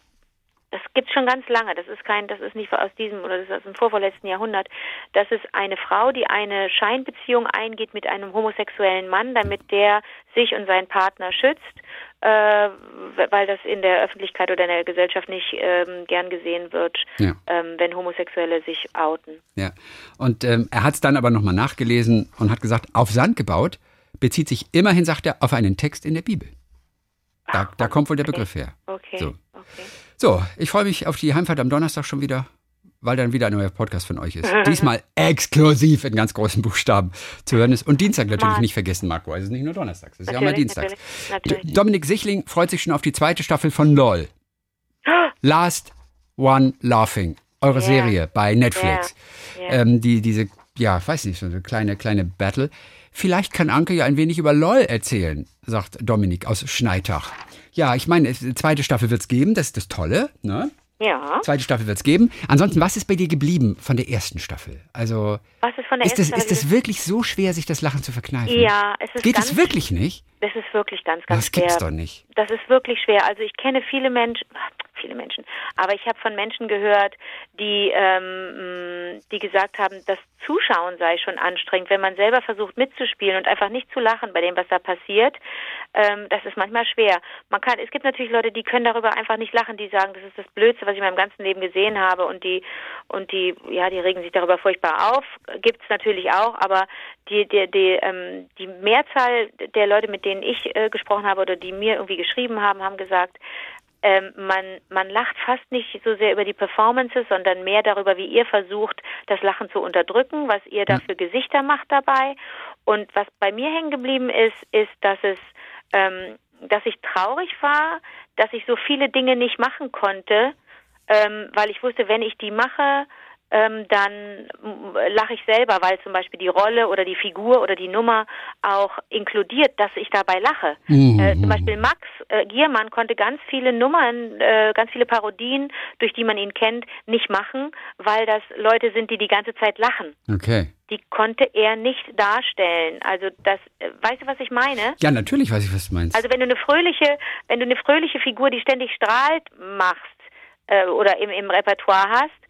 das gibt schon ganz lange. Das ist kein, das ist nicht aus diesem oder das ist aus dem vorvorletzten Jahrhundert. Das ist eine Frau, die eine Scheinbeziehung eingeht mit einem homosexuellen Mann, damit der sich und seinen Partner schützt, äh, weil das in der Öffentlichkeit oder in der Gesellschaft nicht ähm, gern gesehen wird, ja. ähm, wenn Homosexuelle sich outen. Ja. Und ähm, er hat es dann aber nochmal nachgelesen und hat gesagt, auf Sand gebaut bezieht sich immerhin, sagt er, auf einen Text in der Bibel. Da, da kommt wohl der Begriff her. Okay. So. okay. So, ich freue mich auf die Heimfahrt am Donnerstag schon wieder, weil dann wieder ein neuer Podcast von euch ist. Diesmal exklusiv in ganz großen Buchstaben zu hören ist. Und Dienstag natürlich Mann. nicht vergessen, Marco. Also es ist nicht nur Donnerstag, es ist ja auch mal Dienstag. Dominik Sichling freut sich schon auf die zweite Staffel von LOL. Last One Laughing. Eure yeah. Serie bei Netflix. Yeah. Yeah. Ähm, die, diese, ja, weiß nicht, so eine kleine, kleine Battle. Vielleicht kann Anke ja ein wenig über LOL erzählen, sagt Dominik aus Schneitach. Ja, ich meine, zweite Staffel wird es geben, das ist das Tolle. Ne? Ja. Zweite Staffel wird es geben. Ansonsten, was ist bei dir geblieben von der ersten Staffel? Also, was ist von der ist ersten das, Ist das wirklich so schwer, sich das Lachen zu verkneifen? Ja, es ist Geht es wirklich nicht? Das ist wirklich ganz, ganz das schwer. Das gibt's doch nicht. Das ist wirklich schwer. Also ich kenne viele Menschen, viele Menschen, aber ich habe von Menschen gehört, die, ähm, die gesagt haben, das Zuschauen sei schon anstrengend, wenn man selber versucht mitzuspielen und einfach nicht zu lachen bei dem, was da passiert. Ähm, das ist manchmal schwer. Man kann, es gibt natürlich Leute, die können darüber einfach nicht lachen, die sagen, das ist das Blödste, was ich in meinem ganzen Leben gesehen habe und die und die, ja, die regen sich darüber furchtbar auf. Gibt es natürlich auch, aber die, die, die, ähm, die Mehrzahl der Leute, mit denen ich äh, gesprochen habe oder die mir irgendwie geschrieben haben, haben gesagt, ähm, man, man lacht fast nicht so sehr über die Performances, sondern mehr darüber, wie ihr versucht, das Lachen zu unterdrücken, was ihr da für Gesichter macht dabei. Und was bei mir hängen geblieben ist, ist, dass es, ähm, dass ich traurig war, dass ich so viele Dinge nicht machen konnte, ähm, weil ich wusste, wenn ich die mache, ähm, dann lache ich selber, weil zum Beispiel die Rolle oder die Figur oder die Nummer auch inkludiert, dass ich dabei lache. Mhm. Äh, zum Beispiel Max äh, Giermann konnte ganz viele Nummern, äh, ganz viele Parodien, durch die man ihn kennt, nicht machen, weil das Leute sind, die die ganze Zeit lachen. Okay. Die konnte er nicht darstellen. Also das, äh, weißt du, was ich meine? Ja, natürlich weiß ich, was du meinst. Also wenn du eine fröhliche, wenn du eine fröhliche Figur, die ständig strahlt, machst äh, oder im, im Repertoire hast,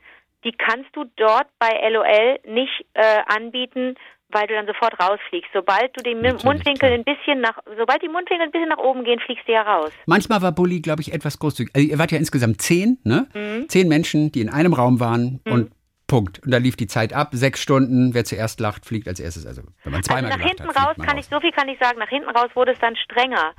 die kannst du dort bei LOL nicht äh, anbieten, weil du dann sofort rausfliegst. Sobald du den Natürlich, Mundwinkel klar. ein bisschen nach, sobald die Mundwinkel ein bisschen nach oben gehen, fliegst du ja raus. Manchmal war Bully, glaube ich, etwas großzügig. Also ihr wart ja insgesamt zehn, ne? Mhm. Zehn Menschen, die in einem Raum waren mhm. und Punkt. Und da lief die Zeit ab, sechs Stunden. Wer zuerst lacht, fliegt als erstes. Also wenn man zweimal also nach hinten hat, raus kann raus. ich so viel kann ich sagen. Nach hinten raus wurde es dann strenger.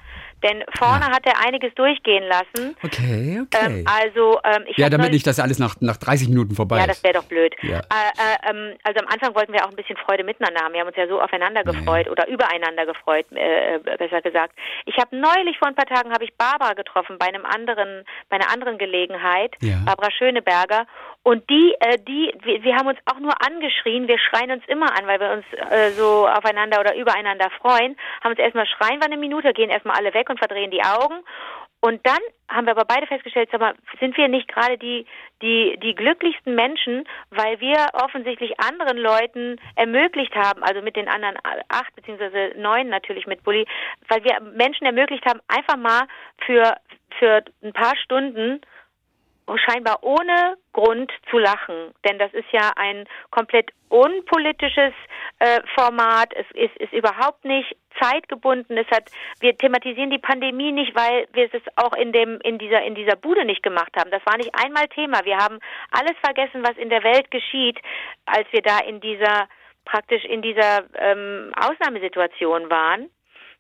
Denn vorne ja. hat er einiges durchgehen lassen. Okay, okay. Ähm, also, ähm, ich ja, damit nicht das alles nach, nach 30 Minuten vorbei ist. Ja, das wäre doch blöd. Ja. Äh, äh, ähm, also am Anfang wollten wir auch ein bisschen Freude miteinander haben. Wir haben uns ja so aufeinander gefreut ja. oder übereinander gefreut, äh, besser gesagt. Ich habe neulich vor ein paar Tagen habe ich Barbara getroffen bei einem anderen, bei einer anderen Gelegenheit, Barbara Schöneberger. Und die, äh, die, wir, wir, haben uns auch nur angeschrien. Wir schreien uns immer an, weil wir uns äh, so aufeinander oder übereinander freuen. Haben uns erstmal schreien wir eine Minute, gehen erstmal alle weg und verdrehen die Augen. Und dann haben wir aber beide festgestellt, sag mal, sind wir nicht gerade die, die, die glücklichsten Menschen, weil wir offensichtlich anderen Leuten ermöglicht haben, also mit den anderen acht beziehungsweise neun natürlich mit Bulli, weil wir Menschen ermöglicht haben, einfach mal für, für ein paar Stunden scheinbar ohne Grund zu lachen. Denn das ist ja ein komplett unpolitisches äh, Format. Es ist, ist überhaupt nicht zeitgebunden. Es hat, wir thematisieren die Pandemie nicht, weil wir es auch in dem, in dieser, in dieser Bude nicht gemacht haben. Das war nicht einmal Thema. Wir haben alles vergessen, was in der Welt geschieht, als wir da in dieser, praktisch in dieser ähm, Ausnahmesituation waren.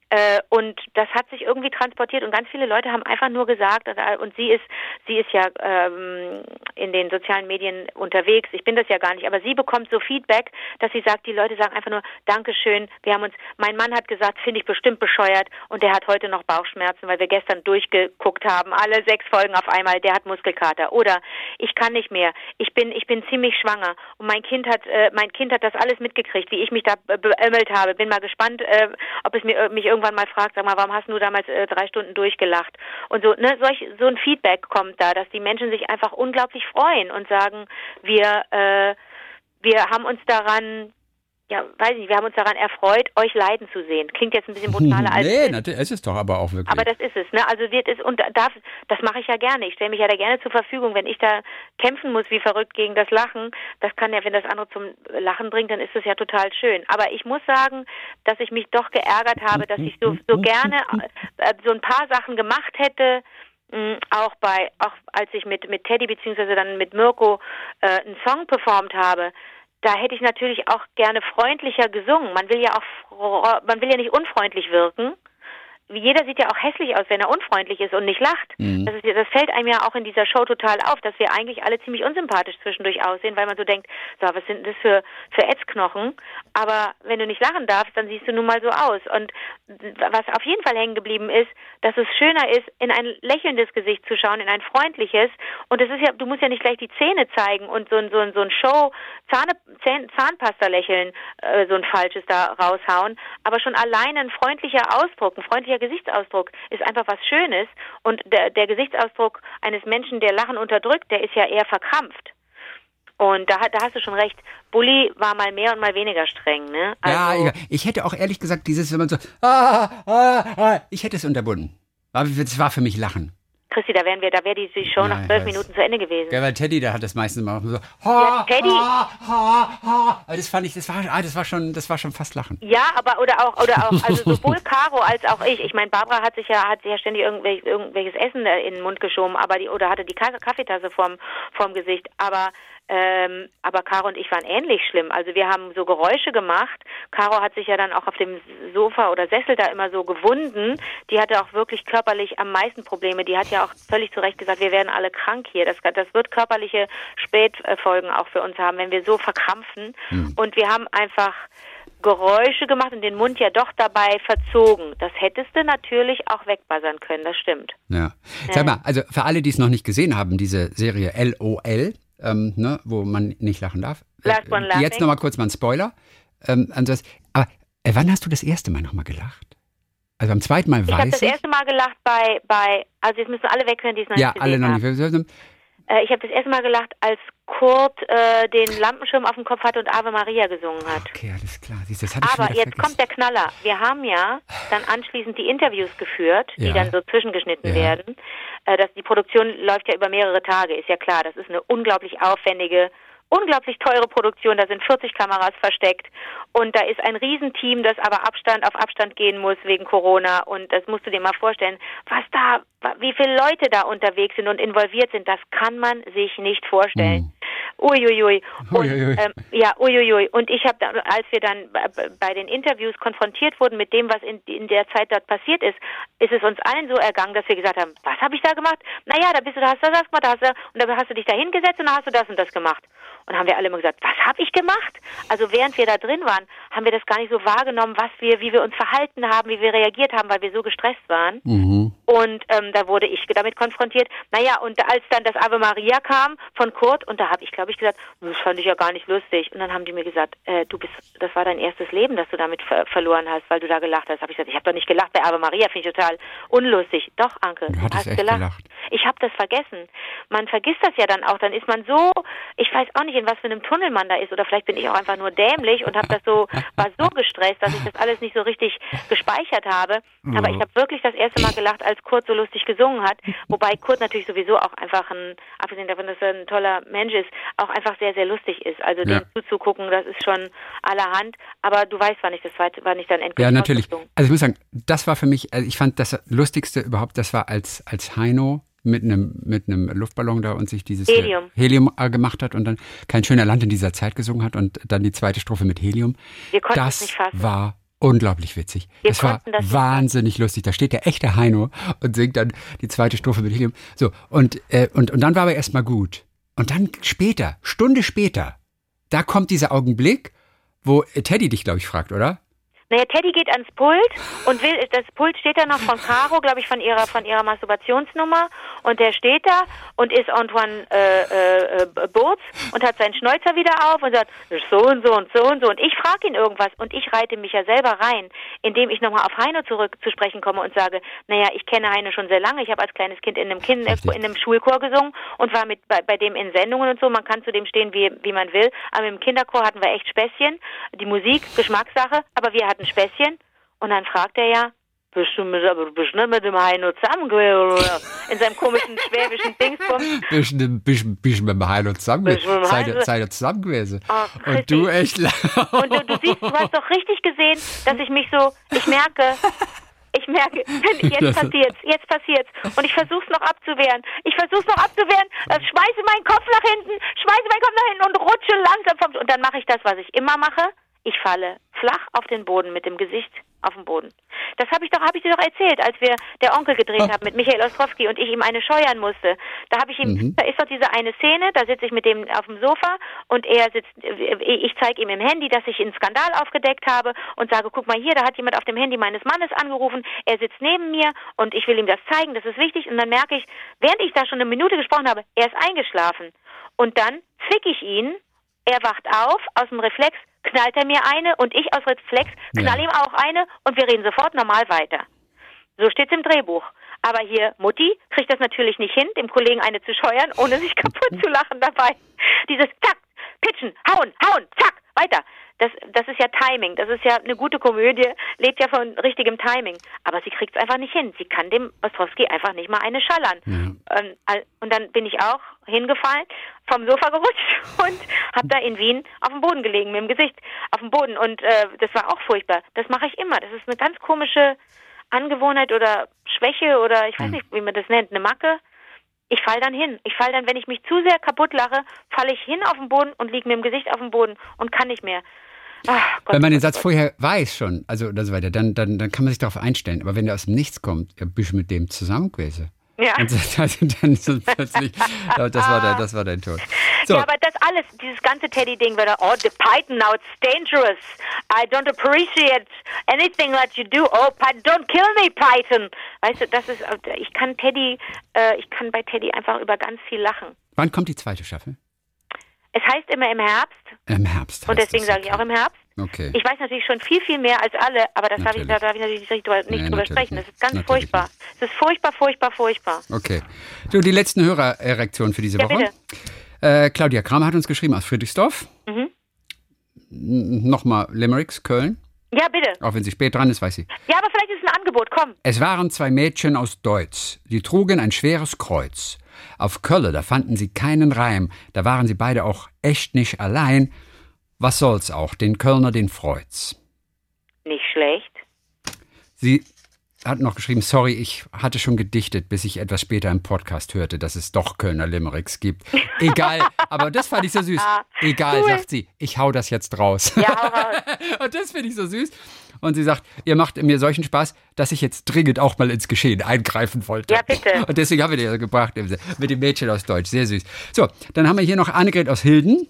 Äh, und das hat sich irgendwie transportiert und ganz viele Leute haben einfach nur gesagt, äh, und sie ist, sie ist ja ähm, in den sozialen Medien unterwegs, ich bin das ja gar nicht, aber sie bekommt so Feedback, dass sie sagt, die Leute sagen einfach nur, Dankeschön, wir haben uns, mein Mann hat gesagt, finde ich bestimmt bescheuert und der hat heute noch Bauchschmerzen, weil wir gestern durchgeguckt haben, alle sechs Folgen auf einmal, der hat Muskelkater. Oder ich kann nicht mehr, ich bin, ich bin ziemlich schwanger und mein Kind hat, äh, mein Kind hat das alles mitgekriegt, wie ich mich da beömmelt habe. Bin mal gespannt, äh, ob es mir, äh, mich irgendwann mal fragt, sag mal, warum hast du damals äh, drei Stunden durchgelacht? Und so, ne, solch, so ein Feedback kommt da, dass die Menschen sich einfach unglaublich freuen und sagen, wir, äh, wir haben uns daran ja, weiß ich nicht, wir haben uns daran erfreut, euch leiden zu sehen. Klingt jetzt ein bisschen brutaler als nee, natürlich, es ist doch aber auch wirklich. Aber das ist es, ne? Also wird es und darf, das mache ich ja gerne. Ich stelle mich ja da gerne zur Verfügung, wenn ich da kämpfen muss wie verrückt gegen das Lachen. Das kann ja, wenn das andere zum Lachen bringt, dann ist es ja total schön. Aber ich muss sagen, dass ich mich doch geärgert habe, dass ich so so gerne äh, so ein paar Sachen gemacht hätte. Mh, auch bei, auch als ich mit mit Teddy beziehungsweise dann mit Mirko äh, einen Song performt habe, da hätte ich natürlich auch gerne freundlicher gesungen. Man will ja auch, man will ja nicht unfreundlich wirken jeder sieht ja auch hässlich aus, wenn er unfreundlich ist und nicht lacht. Mhm. Das, ist, das fällt einem ja auch in dieser Show total auf, dass wir eigentlich alle ziemlich unsympathisch zwischendurch aussehen, weil man so denkt, so, was sind das für, für Ätzknochen? Aber wenn du nicht lachen darfst, dann siehst du nun mal so aus. Und was auf jeden Fall hängen geblieben ist, dass es schöner ist, in ein lächelndes Gesicht zu schauen, in ein freundliches. Und es ist ja, du musst ja nicht gleich die Zähne zeigen und so ein, so ein, so ein Show, Zahne, Zahn, Zahnpasta-Lächeln, äh, so ein falsches da raushauen. Aber schon allein ein freundlicher Ausdruck, ein freundlicher der Gesichtsausdruck ist einfach was Schönes und der, der Gesichtsausdruck eines Menschen, der Lachen unterdrückt, der ist ja eher verkrampft. Und da, da hast du schon recht. Bully war mal mehr und mal weniger streng, ne? Also, ja, ich hätte auch ehrlich gesagt dieses, wenn man so, ah, ah, ah, ich hätte es unterbunden. Das war für mich Lachen. Christi, da wären wir, da wäre die, die Show nach zwölf Minuten zu Ende gewesen. Ja, weil Teddy, der hat das meistens immer so, ha, ja, Teddy. Ha, ha, ha. Aber das fand ich, das war, ah, das war schon, das war schon fast Lachen. Ja, aber oder auch, oder auch, also sowohl Caro als auch ich. Ich meine, Barbara hat sich ja, hat sich ja ständig irgendwelches, irgendwelches Essen in den Mund geschoben, aber die, oder hatte die Kaffeetasse vorm, vorm Gesicht. Aber ähm, aber Caro und ich waren ähnlich schlimm. Also wir haben so Geräusche gemacht. Caro hat sich ja dann auch auf dem Sofa oder Sessel da immer so gewunden. Die hatte auch wirklich körperlich am meisten Probleme. Die hat ja auch völlig zu Recht gesagt, wir werden alle krank hier. Das, das wird körperliche Spätfolgen auch für uns haben, wenn wir so verkrampfen. Mhm. Und wir haben einfach Geräusche gemacht und den Mund ja doch dabei verzogen. Das hättest du natürlich auch wegbuzzern können, das stimmt. Ja. Sag mal, also für alle, die es noch nicht gesehen haben, diese Serie LOL, ähm, ne, wo man nicht lachen darf. Last one laughing. Jetzt nochmal kurz mal ein Spoiler. Ähm, das, aber äh, wann hast du das erste Mal nochmal gelacht? Also beim zweiten Mal ich weiß ich. Ich habe das erste Mal gelacht bei, bei, also jetzt müssen alle weghören, die es noch ja, nicht alle noch haben. nicht. Äh, ich habe das erste Mal gelacht, als Kurt äh, den Lampenschirm auf dem Kopf hatte und Ave Maria gesungen hat. Okay, alles klar. Siehst, das Aber jetzt vergessen. kommt der Knaller. Wir haben ja dann anschließend die Interviews geführt, die ja. dann so zwischengeschnitten ja. werden. Äh, das, die Produktion läuft ja über mehrere Tage, ist ja klar. Das ist eine unglaublich aufwendige unglaublich teure Produktion, da sind 40 Kameras versteckt und da ist ein Riesenteam, das aber Abstand auf Abstand gehen muss wegen Corona und das musst du dir mal vorstellen, was da, wie viele Leute da unterwegs sind und involviert sind, das kann man sich nicht vorstellen. Mhm. Uiuiui. Und, ähm, ja, uiuiui. Und ich habe, als wir dann bei den Interviews konfrontiert wurden mit dem, was in, in der Zeit dort passiert ist, ist es uns allen so ergangen, dass wir gesagt haben, was habe ich da gemacht? Naja, da bist du, da hast du das gemacht, da hast du, und da hast du dich da hingesetzt und da hast du das und das gemacht. Und haben wir alle immer gesagt, was habe ich gemacht? Also während wir da drin waren, haben wir das gar nicht so wahrgenommen, was wir, wie wir uns verhalten haben, wie wir reagiert haben, weil wir so gestresst waren. Mhm. Und ähm, da wurde ich damit konfrontiert. Naja, und als dann das Ave Maria kam von Kurt, und da habe ich, glaube ich, gesagt, das fand ich ja gar nicht lustig. Und dann haben die mir gesagt, äh, du bist, das war dein erstes Leben, das du damit ver verloren hast, weil du da gelacht hast. Habe ich gesagt, ich habe doch nicht gelacht bei Ave Maria, finde ich total unlustig. Doch, Anke, du, hast gelacht. gelacht. Ich habe das vergessen. Man vergisst das ja dann auch. Dann ist man so, ich weiß auch nicht, in was für einem Tunnel man da ist. Oder vielleicht bin ich auch einfach nur dämlich und habe das so, war so gestresst, dass ich das alles nicht so richtig gespeichert habe. Aber ich habe wirklich das erste Mal gelacht, als Kurt so lustig gesungen hat. Wobei Kurt natürlich sowieso auch einfach ein, abgesehen davon, dass er ein toller Mensch ist, auch einfach sehr, sehr lustig ist. Also ja. dem zuzugucken, das ist schon allerhand. Aber du weißt, wann ich das zweite, wann ich dann endlich Ja, natürlich. Also ich muss sagen, das war für mich, also ich fand das Lustigste überhaupt, das war als, als Heino mit einem, mit einem Luftballon da und sich dieses Helium, Helium äh, gemacht hat und dann kein schöner Land in dieser Zeit gesungen hat und dann die zweite Strophe mit Helium. Wir das es nicht fassen. war unglaublich witzig. Wir das war das wahnsinnig lustig. Da steht der echte Heino und singt dann die zweite Strophe mit Helium. So, und, äh, und, und dann war aber erstmal gut. Und dann später, Stunde später, da kommt dieser Augenblick, wo Teddy dich, glaube ich, fragt, oder? Naja, Teddy geht ans Pult und will, das Pult steht da noch von Caro, glaube ich, von ihrer, von ihrer Masturbationsnummer. Und der steht da und ist Antoine äh, äh, äh Burz und hat seinen Schnäuzer wieder auf und sagt, so und so und so und so. Und ich frage ihn irgendwas und ich reite mich ja selber rein, indem ich nochmal auf Heino zurück zu sprechen komme und sage, naja, ich kenne Heino schon sehr lange. Ich habe als kleines Kind in einem, kind, in einem Schulchor gesungen und war mit bei, bei dem in Sendungen und so. Man kann zu dem stehen, wie, wie man will. Aber im Kinderchor hatten wir echt Späßchen. Die Musik, Geschmackssache, aber wir hatten Späßchen. Und dann fragt er ja, bist du mit, aber bist nicht mit dem Heino zusammen oder? In seinem komischen schwäbischen Dingsbums. Bist du bist, bist mit dem Heino zusammen gewesen? Seid, ihr, seid ihr zusammen gewesen? Oh, und du echt Und du, du siehst, du hast doch richtig gesehen, dass ich mich so, ich merke, ich merke, jetzt passiert's, jetzt passiert's. Und ich versuch's noch abzuwehren. Ich versuch's noch abzuwehren, schmeiße meinen Kopf nach hinten, schmeiße meinen Kopf nach hinten und rutsche langsam vom, und dann mache ich das, was ich immer mache. Ich falle flach auf den Boden mit dem Gesicht auf dem Boden. Das habe ich doch, habe ich dir doch erzählt, als wir der Onkel gedreht oh. haben mit Michael Ostrowski und ich ihm eine scheuern musste. Da habe ich ihm, mhm. da ist doch diese eine Szene, da sitze ich mit dem auf dem Sofa und er sitzt, ich zeige ihm im Handy, dass ich einen Skandal aufgedeckt habe und sage, guck mal hier, da hat jemand auf dem Handy meines Mannes angerufen, er sitzt neben mir und ich will ihm das zeigen, das ist wichtig und dann merke ich, während ich da schon eine Minute gesprochen habe, er ist eingeschlafen und dann fick ich ihn, er wacht auf aus dem Reflex, knallt er mir eine und ich aus Reflex knall ja. ihm auch eine und wir reden sofort normal weiter. So steht's im Drehbuch. Aber hier, Mutti kriegt das natürlich nicht hin, dem Kollegen eine zu scheuern, ohne sich kaputt zu lachen dabei. Dieses Zack, pitchen, hauen, hauen, zack, weiter das, das ist ja Timing. Das ist ja eine gute Komödie, lebt ja von richtigem Timing. Aber sie kriegt es einfach nicht hin. Sie kann dem Ostrowski einfach nicht mal eine schallern. Ja. Ähm, und dann bin ich auch hingefallen, vom Sofa gerutscht und habe da in Wien auf dem Boden gelegen, mit dem Gesicht auf dem Boden. Und äh, das war auch furchtbar. Das mache ich immer. Das ist eine ganz komische Angewohnheit oder Schwäche oder ich weiß nicht, wie man das nennt, eine Macke ich fall dann hin. Ich fall dann, wenn ich mich zu sehr kaputt lache, falle ich hin auf den Boden und liege mit dem Gesicht auf dem Boden und kann nicht mehr. Ach, Gott, wenn man den Satz Gott. vorher weiß schon, also so weiter, dann, dann, dann kann man sich darauf einstellen. Aber wenn der aus dem Nichts kommt, ja, bist du mit dem zusammen gewesen. Ja. Und also dann ist plötzlich, das war, dein, das war dein Tod. So. Ja, aber das alles, dieses ganze Teddy-Ding, war oh, the Python, now it's dangerous. I don't appreciate anything that you do. Oh, don't kill me, Python. Weißt du, das ist, ich kann Teddy, äh, ich kann bei Teddy einfach über ganz viel lachen. Wann kommt die zweite Staffel? Es heißt immer im Herbst. Im Herbst. Und deswegen sage ich auch im Herbst. Okay. Ich weiß natürlich schon viel, viel mehr als alle, aber das darf ich, da darf ich natürlich nicht drüber, nicht drüber sprechen. Das ist ganz natürlich furchtbar. Nicht. Es ist furchtbar, furchtbar, furchtbar. Okay. So, die letzten Hörerreaktionen für diese ja, Woche. Äh, Claudia Kramer hat uns geschrieben aus Friedrichsdorf. Mhm. Nochmal Limericks, Köln. Ja, bitte. Auch wenn sie spät dran ist, weiß sie. Ja, aber vielleicht ist ein Angebot, komm. Es waren zwei Mädchen aus Deutsch. Die trugen ein schweres Kreuz. Auf Kölle, da fanden sie keinen Reim. Da waren sie beide auch echt nicht allein. Was soll's auch, den Kölner, den freut's. Nicht schlecht. Sie hat noch geschrieben, sorry, ich hatte schon gedichtet, bis ich etwas später im Podcast hörte, dass es doch Kölner Limericks gibt. Egal, aber das fand ich so süß. Egal, cool. sagt sie, ich hau das jetzt raus. Ja, hau raus. Und das finde ich so süß. Und sie sagt, ihr macht mir solchen Spaß, dass ich jetzt dringend auch mal ins Geschehen eingreifen wollte. Ja, bitte. Und deswegen habe ich dir gebracht, mit dem Mädchen aus Deutsch. Sehr süß. So, dann haben wir hier noch Annegret aus Hilden.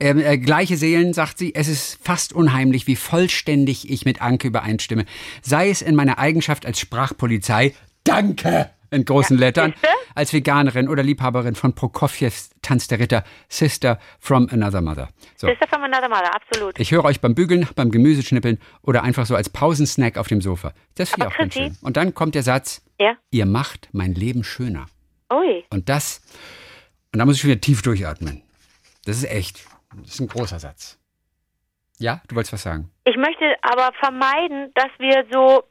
Ähm, äh, gleiche Seelen, sagt sie, es ist fast unheimlich, wie vollständig ich mit Anke übereinstimme. Sei es in meiner Eigenschaft als Sprachpolizei, danke, in großen ja, Lettern, als Veganerin oder Liebhaberin von Prokofjews Tanz der Ritter, Sister from Another Mother. So. Sister from Another Mother, absolut. Ich höre euch beim Bügeln, beim Gemüseschnippeln oder einfach so als Pausensnack auf dem Sofa. Das finde ich auch ganz schön. Und dann kommt der Satz, ja? ihr macht mein Leben schöner. Ui. Und das, und da muss ich wieder tief durchatmen. Das ist echt. Das ist ein großer Satz. Ja, du wolltest was sagen. Ich möchte aber vermeiden, dass wir so,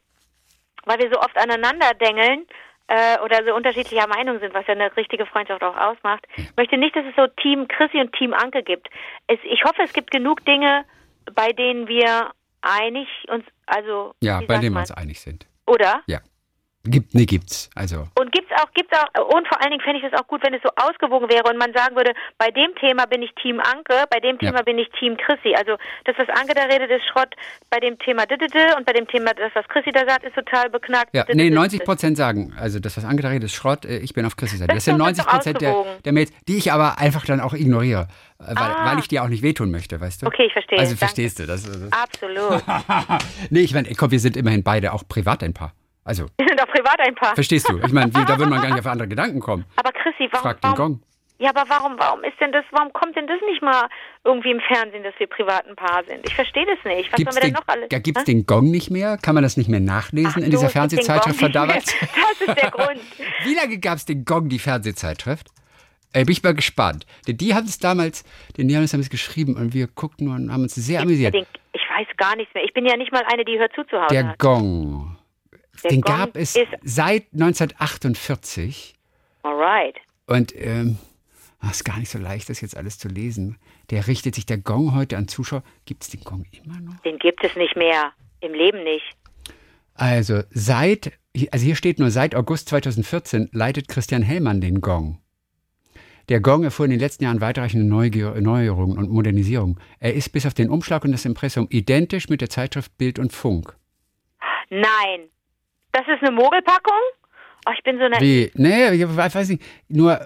weil wir so oft aneinander dengeln äh, oder so unterschiedlicher Meinung sind, was ja eine richtige Freundschaft auch ausmacht, ja. möchte nicht, dass es so Team Chrissy und Team Anke gibt. Es, ich hoffe, es gibt genug Dinge, bei denen wir einig uns, also. Ja, bei denen wir uns einig sind. Oder? Ja. Gibt, nee, gibt's. Also. Und gibt's auch, gibt's auch, und vor allen Dingen fände ich es auch gut, wenn es so ausgewogen wäre und man sagen würde, bei dem Thema bin ich Team Anke, bei dem Thema Ja. bin ich Team Chrissy. Also das, was Anke da redet, ist Schrott, bei dem Thema und bei dem Thema, das, was Chrissy da sagt, ist total beknackt. Ja, nee, 90 Prozent sagen, also das, was Angela redet, ist Schrott, äh, ich bin auf Christi Seite. Das Das sind ist doch 90 Prozent der, der Mails, die ich aber einfach dann auch ignoriere, äh, weil, Ah. weil ich dir auch nicht wehtun möchte, weißt du? Okay, ich verstehe. Also Danke. verstehst du das? das Absolut. nee, ich meine, komm, wir sind immerhin beide auch privat ein Paar. Also, Wir sind auch privat ein Paar. verstehst du? Ich meine, da würde man gar nicht auf andere Gedanken kommen. Aber Chrissy, warum, Frag den Gong. ja, aber warum, warum ist denn das, warum kommt denn das nicht mal irgendwie im Fernsehen, dass wir privat ein Paar sind? Ich verstehe das nicht. Was Gibt's sollen wir den, denn noch alles? ja, gibt's Hä? den Gong nicht mehr? Kann man das nicht mehr nachlesen Ach in so, dieser Fernsehzeitschrift von damals? Das ist der Grund. Wie lange gab es den Gong, die Fernsehzeitschrift? Ey, bin ich mal gespannt. Denn die haben es damals, denn die haben es damals geschrieben und wir guckten und haben uns sehr amüsiert. Den, ich weiß gar nichts mehr. Ich bin ja nicht mal eine, die hört zu zu Hause. Der hat. Gong. Der den Gong gab es seit 1948 Alright. und ähm, ah, ist gar nicht so leicht, das jetzt alles zu lesen. Der richtet sich der Gong heute an Zuschauer. Gibt es den Gong immer noch? Den gibt es nicht mehr. Im Leben nicht. Also seit, also hier steht nur seit August 2014 leitet Christian Hellmann den Gong. Der Gong erfuhr in den letzten Jahren weitreichende Neuerungen und Modernisierungen. Er ist bis auf den Umschlag und das Impressum identisch mit der Zeitschrift Bild und Funk. Nein. Das ist eine Mogelpackung? Oh, ich bin so eine. Wie? Nee, ich weiß nicht. Nur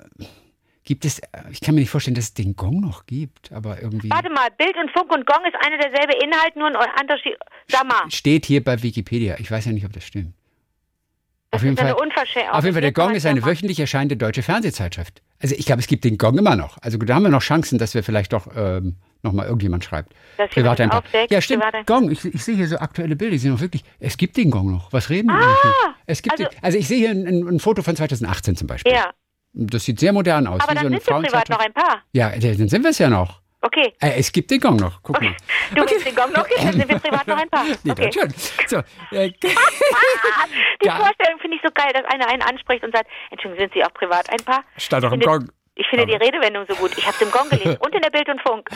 gibt es, ich kann mir nicht vorstellen, dass es den Gong noch gibt, aber irgendwie. Warte mal, Bild und Funk und Gong ist eine derselbe Inhalt, nur ein Unterschied. Sag mal, Steht hier bei Wikipedia. Ich weiß ja nicht, ob das stimmt. Das auf jeden Fall. Auf jeden Fall, der Gong ist eine wöchentlich erscheinende deutsche Fernsehzeitschrift. Also ich glaube, es gibt den Gong immer noch. Also da haben wir noch Chancen, dass wir vielleicht doch ähm, nochmal irgendjemand schreibt. Dass Privat jemand ein paar. aufdeckt, Ja, stimmt. privat Gong. Ich, ich sehe hier so aktuelle Bilder. Die sind noch wirklich. Es gibt den Gong noch. Was reden wir eigentlich? hier? Es gibt also- den, also ich sehe hier ein, ein, ein Foto von 2018 zum Beispiel. Ja, Das sieht sehr modern aus. aber dann so sind wir privat noch ein Paar. Ja, dann sind wir es ja noch. Okay. Äh, es gibt den Gong noch. Guck mal. Du willst den Gong noch? Okay, dann sind wir privat noch ein Paar. Nee, Okay. schon. So, äh, Die Ja. Vorstellung finde ich so geil, dass einer einen anspricht und sagt, Entschuldigung, sind Sie auch privat ein Paar? Stand doch im Gong. Ich finde die Redewendung so gut. Ich habe es im Gong gelesen und in der Bild und Funk.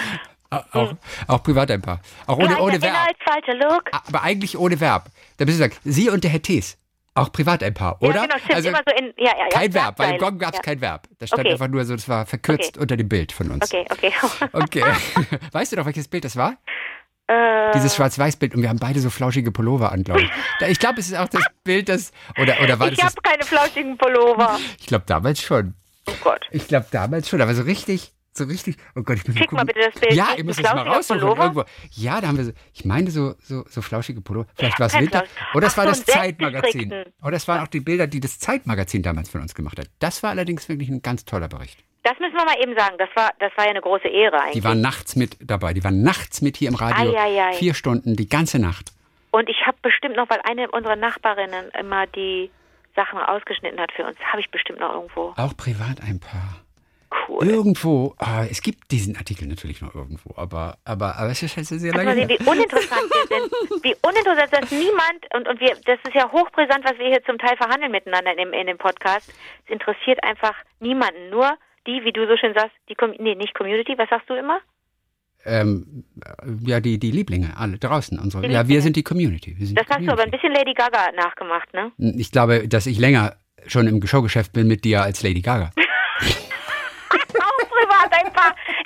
auch, auch privat ein paar. Auch ohne, ohne Verb. Inhalt, falscher Look. Aber eigentlich ohne Verb. Da bist du gesagt, Sie und der Herr Tees. Auch privat ein Paar, oder? Ja, genau, stimmt. immer so in, ja, ja, kein Verb, weil im. Gong gab es ja. kein Verb. Das stand Okay. einfach nur so, das war verkürzt unter dem Bild von uns. Okay, okay. Okay. weißt du doch, welches Bild das war? äh, Dieses Schwarz-Weiß-Bild und wir haben beide so flauschige Pullover an, glaube ich. Ich glaube, es ist auch das Bild, das. Oder, oder war ich habe keine flauschigen Pullover. ich glaube, damals schon. Oh Gott. Ich glaube, damals schon, aber so richtig. So richtig. Oh Gott, ich muss Schick mal mal bitte das Bild. Ja, ein müsst es mal raussuchen. Irgendwo. Ja, da haben wir so. Ich meine so, so, so flauschige Pullover. Vielleicht war es Winter. Oder es war so, das Zeitmagazin. Oder es waren auch die Bilder, die das Zeitmagazin damals von uns gemacht hat. Das war allerdings wirklich ein ganz toller Bericht. Das müssen wir mal eben sagen. Das war, das war ja eine große Ehre eigentlich. Die waren nachts mit dabei. Die waren nachts mit hier im Radio. Ei, ei, ei. Vier Stunden, die ganze Nacht. Und ich habe bestimmt noch, weil eine unserer Nachbarinnen immer die Sachen ausgeschnitten hat für uns, habe ich bestimmt noch irgendwo. Auch privat ein paar. Cool. Irgendwo, ah, es gibt diesen Artikel natürlich noch irgendwo, aber, aber, aber es ist halt sehr Mal lange her. wie uninteressant wir sind. Wie uninteressant, dass niemand, und, und wir, das ist ja hochbrisant, was wir hier zum Teil verhandeln miteinander in dem, in dem Podcast. Es interessiert einfach niemanden. Nur die, wie du so schön sagst, die, Com nee, nicht Community, was sagst du immer? Ähm, ja, die, die Lieblinge, alle draußen. Unsere, Die ja, wir sind die Community. Wir sind Das die hast du aber ein Community. bisschen Lady Gaga nachgemacht, ne? Ich glaube, dass ich länger schon im Showgeschäft bin mit dir als Lady Gaga.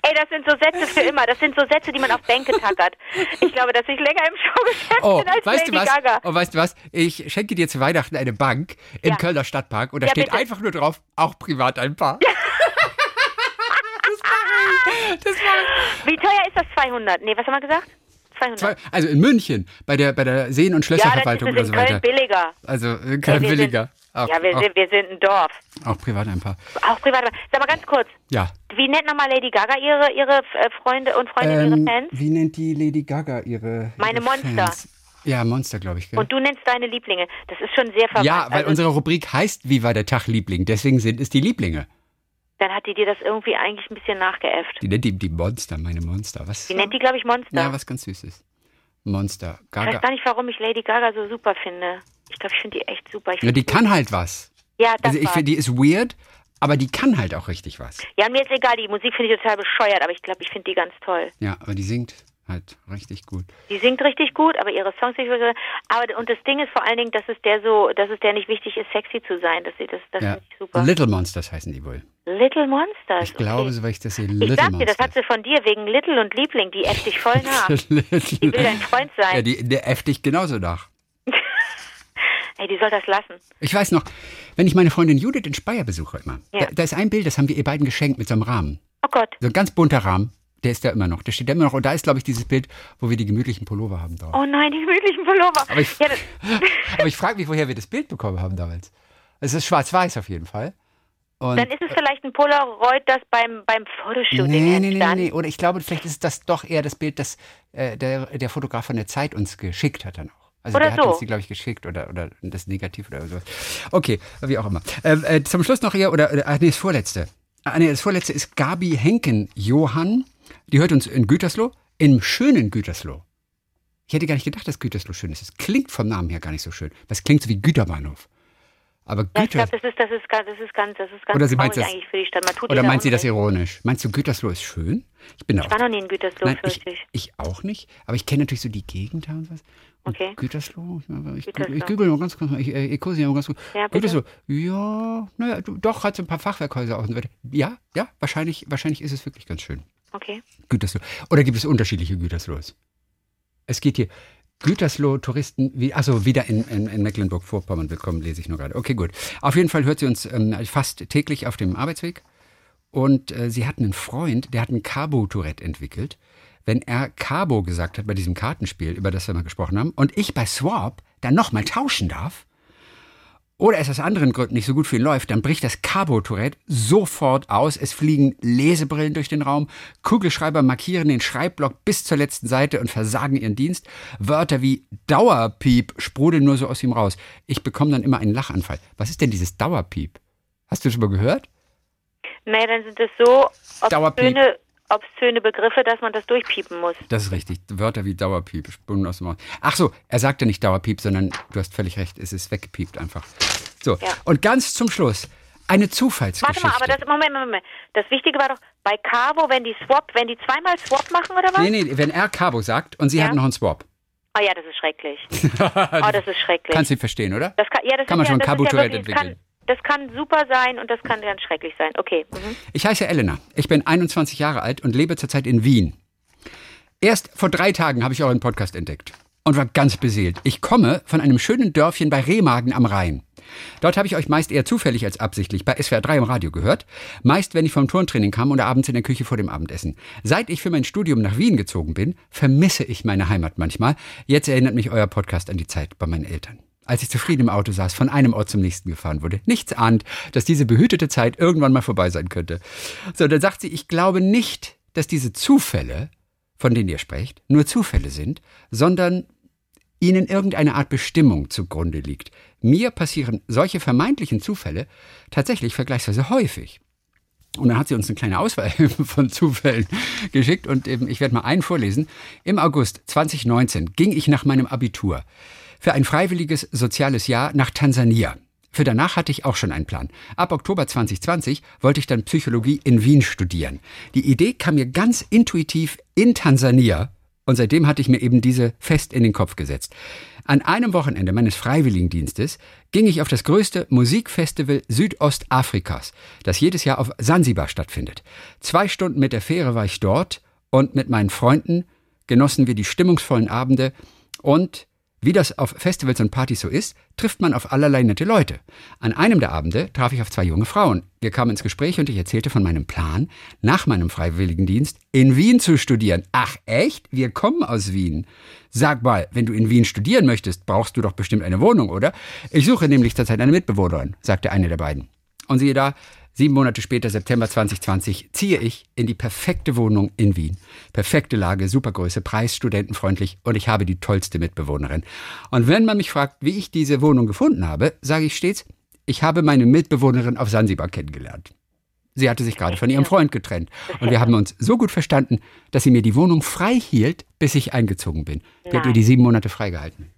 Ey, das sind so Sätze für immer. Das sind so Sätze, die man auf Bänke tackert. Ich glaube, dass ich länger im Showgeschäft Oh, bin als weißt Lady du was? Gaga. Oh, weißt du was? Ich schenke dir zu Weihnachten eine Bank im Ja. Kölner Stadtpark und da Ja, steht bitte. einfach nur drauf, auch privat ein Paar. das war Wie teuer ist das 200? Nee, was haben wir gesagt? 200. Zwei, also in München, bei der, bei der Seen- und ja, das ist Schlösserverwaltung es oder in so Köln weiter. billiger. Also äh, Ja, kein wir billiger. Auch, ja, wir auch, sind, wir sind ein Dorf. auch privat ein Paar. Auch privat. Sag mal ganz kurz. Ja. Wie nennt nochmal Lady Gaga ihre, ihre äh, Freunde und Freundinnen, Ähm, ihre Fans? wie nennt die Lady Gaga ihre, Meine ihre Monster. Fans? Ja, Monster, glaube ich. Gell? Und du nennst deine Lieblinge. Das ist schon sehr verwandt. ja, weil also, unsere Rubrik heißt Wie war der Tag Liebling? Deswegen sind es die Lieblinge. Dann hat die dir das irgendwie eigentlich ein bisschen nachgeäfft. Die nennt die, die Monster, meine Monster. Was? Die nennt die, glaube ich, Monster. Ja, was ganz Süßes. Monster. ich weiß Gaga. gar nicht, warum ich Lady Gaga so super finde. Ich glaube, ich finde die echt super. Ja, die kann halt was. Ja, das Also ich finde, die ist weird, aber die kann halt auch richtig was. Ja, mir ist egal, die Musik finde ich total bescheuert, aber ich glaube, ich finde die ganz toll. Ja, aber die singt. Halt richtig gut. Die singt richtig gut, aber ihre Songs nicht wirklich. Aber und das Ding ist vor allen Dingen, dass es der so, dass es der nicht wichtig ist, sexy zu sein. Das, das, das ja. ich super. Little Monsters heißen die wohl. Little Monsters. Ich glaube, okay. so weil ich das sehe. Ich Little sag dir, das hat sie von dir wegen Little und Liebling, die äfft dich voll nach. die will dein Freund sein. Ja, die, der äfft dich genauso nach. Ey, die soll das lassen. Ich weiß noch, wenn ich meine Freundin Judith in Speyer besuche immer, Ja. da, da ist ein Bild, das haben wir ihr beiden geschenkt mit so einem Rahmen. Oh Gott. So ein ganz bunter Rahmen. Der ist da immer noch. Der steht da immer noch. Und da ist, glaube ich, dieses Bild, wo wir die gemütlichen Pullover haben drauf. Oh nein, die gemütlichen Pullover. Aber ich, ja, aber ich frage mich, woher wir das Bild bekommen haben damals. Es ist schwarz-weiß auf jeden Fall. Und dann ist es vielleicht ein Polaroid, das beim, beim Fotoshooting nee, nee, nee, nee, entstand. nee. Oder ich glaube, vielleicht ist das doch eher das Bild, das äh, der, der Fotograf von der Zeit uns geschickt hat dann auch. Also Oder der hat so. uns die, glaube ich, geschickt oder, oder das Negativ oder so. Okay, wie auch immer. Ähm, äh, zum Schluss noch hier, oder, oder ah, nee, das vorletzte. Ah, nee, das vorletzte ist Gabi Henken-Johann. Die hört uns in Gütersloh, im schönen Gütersloh. Ich hätte gar nicht gedacht, dass Gütersloh schön ist. Es klingt vom Namen her gar nicht so schön. Es klingt so wie Güterbahnhof. Aber Ja, ich Güter. glaube, das ist, das ist ganz, das ist ganz, das ist ganz Oder sie meint das- eigentlich für die Stadt. Oder meint sie das ironisch? Meinst du, Gütersloh ist schön? Ich bin da Ich war noch nie in Gütersloh, Nein, ich, ich. ich auch nicht, aber ich kenne natürlich so die Gegend da und was. Und Okay. Gütersloh, ich, Gütersloh. ich google mal ganz kurz, ich, äh, ich mal ganz kurz. Ja, bitte. Gütersloh, ja, naja, du, doch, hat so ein paar Fachwerkhäuser auch und so weiter. Ja, ja, wahrscheinlich, wahrscheinlich ist es wirklich ganz schön. Okay. Gütersloh. Oder gibt es unterschiedliche Güterslohs? Es geht hier. Gütersloh-Touristen, wie, also wieder in, in, in Mecklenburg-Vorpommern willkommen, lese ich nur gerade. Okay, gut. Auf jeden Fall hört sie uns ähm, fast täglich auf dem Arbeitsweg. Und äh, sie hat einen Freund, der hat ein Cabo-Tourette entwickelt. Wenn er Cabo gesagt hat bei diesem Kartenspiel, über das wir mal gesprochen haben, und ich bei Swap dann nochmal tauschen darf, oder es aus anderen Gründen nicht so gut für ihn läuft, dann bricht das Cabo-Tourette sofort aus. Es fliegen Lesebrillen durch den Raum. Kugelschreiber markieren den Schreibblock bis zur letzten Seite und versagen ihren Dienst. Wörter wie Dauerpiep sprudeln nur so aus ihm raus. Ich bekomme dann immer einen Lachanfall. Was ist denn dieses Dauerpiep? Hast du schon mal gehört? Nee, dann sind es so Dauerpiep. obszöne, obszöne Begriffe, dass man das durchpiepen muss. Das ist richtig. Wörter wie Dauerpiep sprudeln aus dem Raum. Ach so, er sagte nicht Dauerpiep, sondern du hast völlig recht, es ist weggepiept einfach. So, Ja. und ganz zum Schluss eine Zufallsgeschichte. Warte mal, aber das, Moment, Moment, Moment. Das Wichtige war doch, bei Cabo, wenn die Swap, wenn die zweimal Swap machen oder was? Nee, nee, wenn er Cabo sagt und sie Ja. hat noch einen Swap. Oh ja, das ist schrecklich. oh, das ist schrecklich. Kannst du verstehen, oder? das kann, ja, das kann man schon ja, Cabo ist ja entwickeln. Kann, das kann super sein und das kann ganz schrecklich sein. Okay. Mhm. Ich heiße Elena. Ich bin 21 Jahre alt und lebe zurzeit in Wien. Erst vor drei Tagen habe ich euren Podcast entdeckt und war ganz beseelt. Ich komme von einem schönen Dörfchen bei Remagen am Rhein. Dort habe ich euch meist eher zufällig als absichtlich bei SWR 3 im Radio gehört. Meist, wenn ich vom Turntraining kam oder abends in der Küche vor dem Abendessen. Seit ich für mein Studium nach Wien gezogen bin, vermisse ich meine Heimat manchmal. Jetzt erinnert mich euer Podcast an die Zeit bei meinen Eltern. Als ich zufrieden im Auto saß, von einem Ort zum nächsten gefahren wurde. Nichts ahnt, dass diese behütete Zeit irgendwann mal vorbei sein könnte. So, dann sagt sie, ich glaube nicht, dass diese Zufälle, von denen ihr sprecht, nur Zufälle sind, sondern ihnen irgendeine Art Bestimmung zugrunde liegt. Mir passieren solche vermeintlichen Zufälle tatsächlich vergleichsweise häufig. Und dann hat sie uns eine kleine Auswahl von Zufällen geschickt und eben, ich werde mal einen vorlesen. Im August 2019 ging ich nach meinem Abitur für ein freiwilliges soziales Jahr nach Tansania. Für danach hatte ich auch schon einen Plan. Ab Oktober 2020 wollte ich dann Psychologie in Wien studieren. Die Idee kam mir ganz intuitiv in Tansania und seitdem hatte ich mir eben diese fest in den Kopf gesetzt. An einem Wochenende meines Freiwilligendienstes ging ich auf das größte Musikfestival Südostafrikas, das jedes Jahr auf Sansibar stattfindet. Zwei Stunden mit der Fähre war ich dort und mit meinen Freunden genossen wir die stimmungsvollen Abende und wie das auf Festivals und Partys so ist, trifft man auf allerlei nette Leute. An einem der Abende traf ich auf zwei junge Frauen. Wir kamen ins Gespräch und ich erzählte von meinem Plan, nach meinem Freiwilligendienst in Wien zu studieren. Ach echt? Wir kommen aus Wien. Sag mal, wenn du in Wien studieren möchtest, brauchst du doch bestimmt eine Wohnung, oder? Ich suche nämlich zurzeit eine Mitbewohnerin, sagte eine der beiden. Und siehe da, Sieben Monate später, September 2020, ziehe ich in die perfekte Wohnung in Wien. Perfekte Lage, Supergröße, Preis, studentenfreundlich und ich habe die tollste Mitbewohnerin. Und wenn man mich fragt, wie ich diese Wohnung gefunden habe, sage ich stets, ich habe meine Mitbewohnerin auf Sansibar kennengelernt. Sie hatte sich gerade von ihrem Freund getrennt und wir haben uns so gut verstanden, dass sie mir die Wohnung frei hielt, bis ich eingezogen bin. Die hat ihr die sieben Monate freigehalten.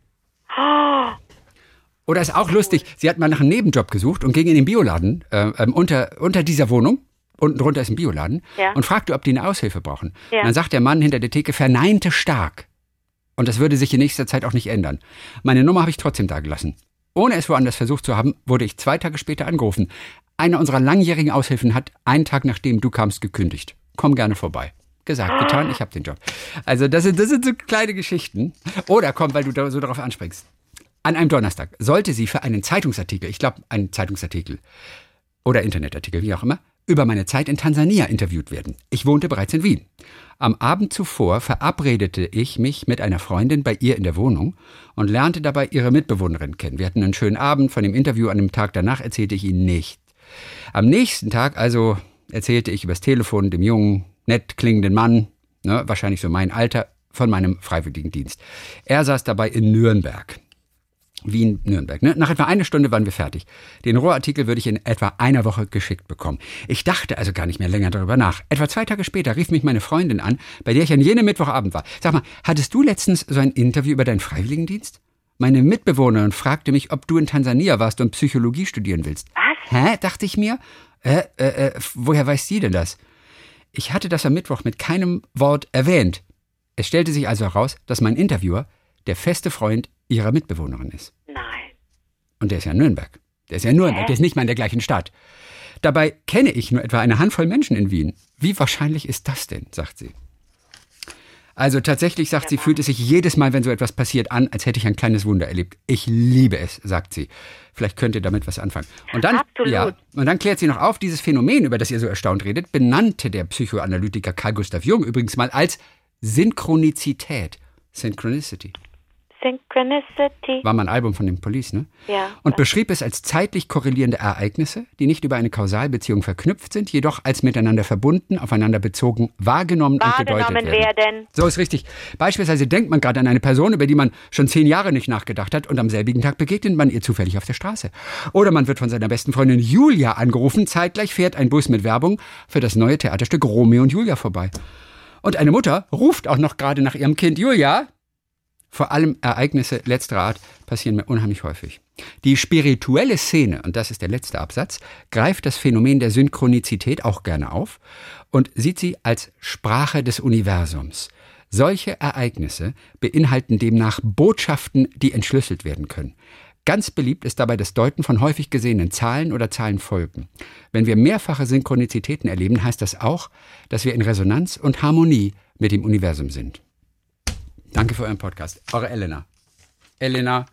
Oder ist auch lustig, sie hat mal nach einem Nebenjob gesucht und ging in den Bioladen äh, ähm, unter, unter dieser Wohnung unten drunter ist ein Bioladen, Ja. und fragte, ob die eine Aushilfe brauchen. Ja. Dann sagt der Mann hinter der Theke, verneinte stark. Und das würde sich in nächster Zeit auch nicht ändern. Meine Nummer habe ich trotzdem dagelassen. Ohne es woanders versucht zu haben, wurde ich zwei Tage später angerufen. Eine unserer langjährigen Aushilfen hat einen Tag nachdem du kamst gekündigt. Komm gerne vorbei. Gesagt, getan, ich habe den Job. Also das sind, das sind so kleine Geschichten. Oder komm, weil du da so darauf anspringst. An einem Donnerstag sollte sie für einen Zeitungsartikel, ich glaube einen Zeitungsartikel oder Internetartikel, wie auch immer, über meine Zeit in Tansania interviewt werden. Ich wohnte bereits in Wien. Am Abend zuvor verabredete ich mich mit einer Freundin bei ihr in der Wohnung und lernte dabei ihre Mitbewohnerin kennen. Wir hatten einen schönen Abend. Von dem Interview an dem Tag danach erzählte ich ihnen nicht. Am nächsten Tag also erzählte ich übers Telefon dem jungen, nett klingenden Mann, ne, wahrscheinlich so mein Alter, von meinem Freiwilligendienst. Er saß dabei in Nürnberg. Wien, Nürnberg. Ne? Nach etwa einer Stunde waren wir fertig. Den Rohrartikel würde ich in etwa einer Woche geschickt bekommen. Ich dachte also gar nicht mehr länger darüber nach. Etwa zwei Tage später rief mich meine Freundin an, bei der ich an jenem Mittwochabend war. Sag mal, hattest du letztens so ein Interview über deinen Freiwilligendienst? Meine Mitbewohnerin fragte mich, ob du in Tansania warst und Psychologie studieren willst. Was? Hä? dachte ich mir. Äh, äh, äh, woher weiß sie denn das? Ich hatte das am Mittwoch mit keinem Wort erwähnt. Es stellte sich also heraus, dass mein Interviewer der feste Freund ihrer Mitbewohnerin ist. Und der ist ja in Nürnberg. Der ist ja in Nürnberg, der ist nicht mal in der gleichen Stadt. Dabei kenne ich nur etwa eine Handvoll Menschen in Wien. Wie wahrscheinlich ist das denn, sagt sie. Also tatsächlich, sagt sie, fühlt es sich jedes Mal, wenn so etwas passiert, an, als hätte ich ein kleines Wunder erlebt. Ich liebe es, sagt sie. Vielleicht könnt ihr damit was anfangen. Und dann, Absolut. ja, und dann klärt sie noch auf, dieses Phänomen, über das ihr so erstaunt redet, benannte der Psychoanalytiker Carl Gustav Jung übrigens mal als Synchronizität. Synchronicity. Synchronicity. War mal ein Album von den Police, ne? Ja. Und beschrieb es als zeitlich korrelierende Ereignisse, die nicht über eine Kausalbeziehung verknüpft sind, jedoch als miteinander verbunden, aufeinander bezogen, wahrgenommen, und gedeutet Wahrgenommen werden. werden. So ist richtig. Beispielsweise denkt man gerade an eine Person, über die man schon zehn Jahre nicht nachgedacht hat und am selbigen Tag begegnet man ihr zufällig auf der Straße. Oder man wird von seiner besten Freundin Julia angerufen, zeitgleich fährt ein Bus mit Werbung für das neue Theaterstück Romeo und Julia vorbei. Und eine Mutter ruft auch noch gerade nach ihrem Kind Julia, vor allem Ereignisse letzterer Art passieren mir unheimlich häufig. Die spirituelle Szene, und das ist der letzte Absatz, greift das Phänomen der Synchronizität auch gerne auf und sieht sie als Sprache des Universums. Solche Ereignisse beinhalten demnach Botschaften, die entschlüsselt werden können. Ganz beliebt ist dabei das Deuten von häufig gesehenen Zahlen oder Zahlenfolgen. Wenn wir mehrfache Synchronizitäten erleben, heißt das auch, dass wir in Resonanz und Harmonie mit dem Universum sind. Danke für euren Podcast. Eure Elena. Elena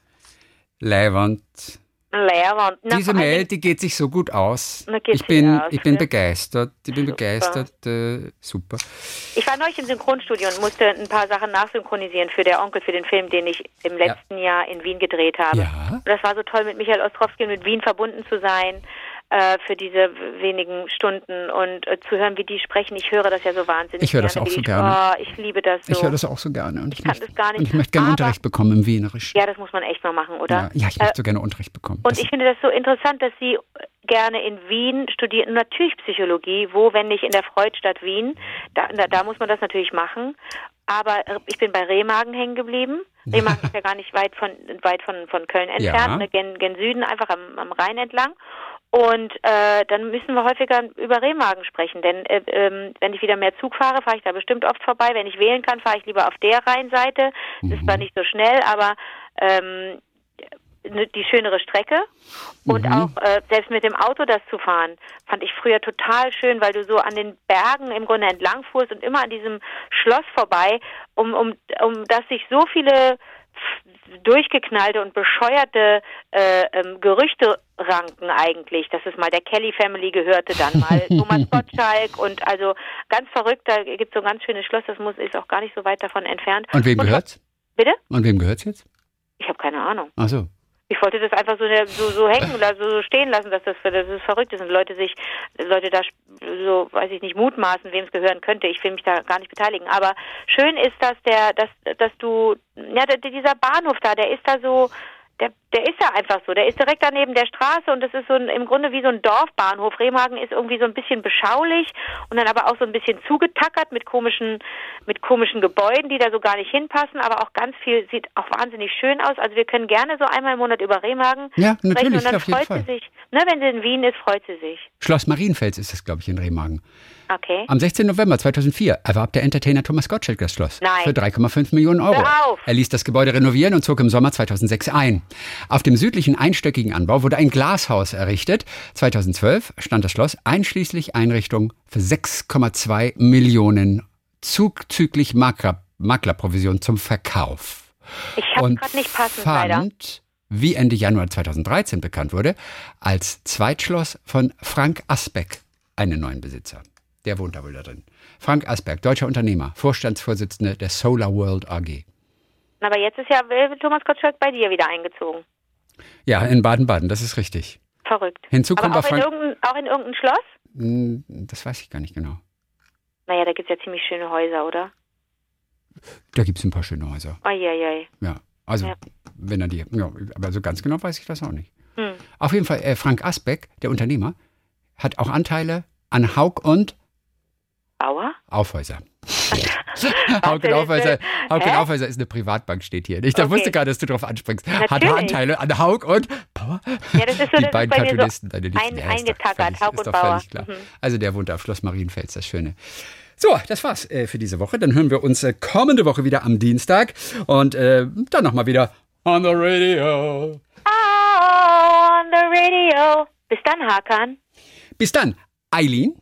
Leiwand. Lehrwand. Na, Diese Mail, die geht sich so gut aus. Ich bin, aus, ich bin begeistert. Ich bin Super. begeistert. Äh, super. Ich war neulich im Synchronstudio und musste ein paar Sachen nachsynchronisieren für der Onkel, für den Film, den ich im letzten Jahr in Wien gedreht habe. Ja. Und das war so toll, mit Michael Ostrowski und mit Wien verbunden zu sein äh, für diese wenigen Stunden und äh, zu hören, wie die sprechen. Ich höre das ja so wahnsinnig Ich höre das gerne. auch so gerne. Oh, ich liebe das so. Ich höre das auch so gerne. Und ich, kann möchte, das gar nicht. Und ich möchte gerne Aber- Unterricht bekommen im Wienerisch. Ja, das muss man echt mal machen, oder? Ja, ja, ich Äh, möchte so gerne Unterricht bekommen. Und Das- ich finde das so interessant, dass Sie gerne in Wien studieren, natürlich Psychologie, wo, wenn nicht in der Freudstadt Wien, da, da, da muss man das natürlich machen. Aber äh, ich bin bei Remagen hängen geblieben. Remagen ist ja gar nicht weit von weit von, von Köln entfernt, Ja. ne, gen, gen Süden, einfach am, am Rhein entlang. Und äh, dann müssen wir häufiger über Remagen sprechen, denn äh, ähm, wenn ich wieder mehr Zug fahre, fahre ich da bestimmt oft vorbei. Wenn ich wählen kann, fahre ich lieber auf der Rheinseite. Das ist zwar nicht so schnell, aber ähm, ne- die schönere Strecke und auch äh, selbst mit dem Auto das zu fahren, fand ich früher total schön, weil du so an den Bergen im Grunde entlang fuhrst und immer an diesem Schloss vorbei, um, um, um das sich so viele durchgeknallte und bescheuerte äh, ähm, Gerüchte ranken eigentlich, dass es mal der Kelly Family gehörte, dann mal Thomas Gottschalk und also ganz verrückt, da gibt es so ein ganz schönes Schloss, das muss ist auch gar nicht so weit davon entfernt. Und wem Und- gehört's? Bitte? Und wem gehört's jetzt? Ich habe keine Ahnung. Ach so. Ich wollte das einfach so, so, so hängen lassen, so stehen lassen, dass das, dass das verrückt ist und Leute sich, Leute da so, weiß ich nicht, mutmaßen, wem es gehören könnte. Ich will mich da gar nicht beteiligen. Aber schön ist, dass der, dass, dass du, ja, dieser Bahnhof da, der ist da so, der, Der ist ja einfach so. Der ist direkt daneben der Straße und das ist so ein, im Grunde wie so ein Dorfbahnhof. Remagen ist irgendwie so ein bisschen beschaulich und dann aber auch so ein bisschen zugetackert mit komischen, mit komischen Gebäuden, die da so gar nicht hinpassen, aber auch ganz viel sieht auch wahnsinnig schön aus. Also wir können gerne so einmal im Monat über Remagen Ja, sprechen natürlich, und dann auf jeden freut Fall. sie sich. Ne, wenn sie in Wien ist, freut sie sich. Schloss Marienfels ist es, glaube ich, in Remagen. Okay. Am 16. November 2004 erwarb der Entertainer Thomas Gottschalk das Schloss. Nein. Für 3,5 Millionen Euro. Er ließ das Gebäude renovieren und zog im Sommer 2006 ein. Auf dem südlichen einstöckigen Anbau wurde ein Glashaus errichtet. 2012 stand das Schloss einschließlich Einrichtung für 6,2 Millionen zuzüglich Makler, Maklerprovision zum Verkauf. Ich habe und gerade nicht passend leider. fand, wie Ende Januar 2013 bekannt wurde, als Zweitschloss von Frank Asbeck einen neuen Besitzer. Der wohnt da wohl da drin. Frank Asbeck, deutscher Unternehmer, Vorstandsvorsitzende der Solar World AG. Aber jetzt ist ja äh, Thomas Gottschalk bei dir wieder eingezogen. Ja, in Baden-Baden, das ist richtig. Verrückt. Hinzu kommt auch in, Frank. irgendein, auch in irgendein Schloss? Hm, Das weiß ich gar nicht genau. Naja, da gibt es ja ziemlich schöne Häuser, oder? Da gibt es ein paar schöne Häuser. Eieiei. Ja. Also, Ja. wenn er die. Ja, aber so ganz genau weiß ich das auch nicht. Hm. Auf jeden Fall, äh, Frank Asbeck, der Unternehmer, hat auch Anteile an Haug und Bauer? Aufhäuser. Was Hauke denn Aufhäuser, ist Hauke Hä? Aufhäuser ist eine Privatbank, steht hier. Ich da Okay. wusste gar, dass du darauf anspringst. Hat Natürlich. Anteile an Haug und Bauer. Ja, das ist so, Die das beiden ist bei mir so Cartoonisten, deine Liebsten. ein, Ja, ist doch eingetackert, Haug und Bauer. klar. Mhm. Also der wohnt auf Schloss Marienfels, das Schöne. So, das war's äh, für diese Woche. Dann hören wir uns äh, kommende Woche wieder am Dienstag und äh, dann nochmal wieder on the radio. On the radio. Bis dann, Hakan. Bis dann, Eileen.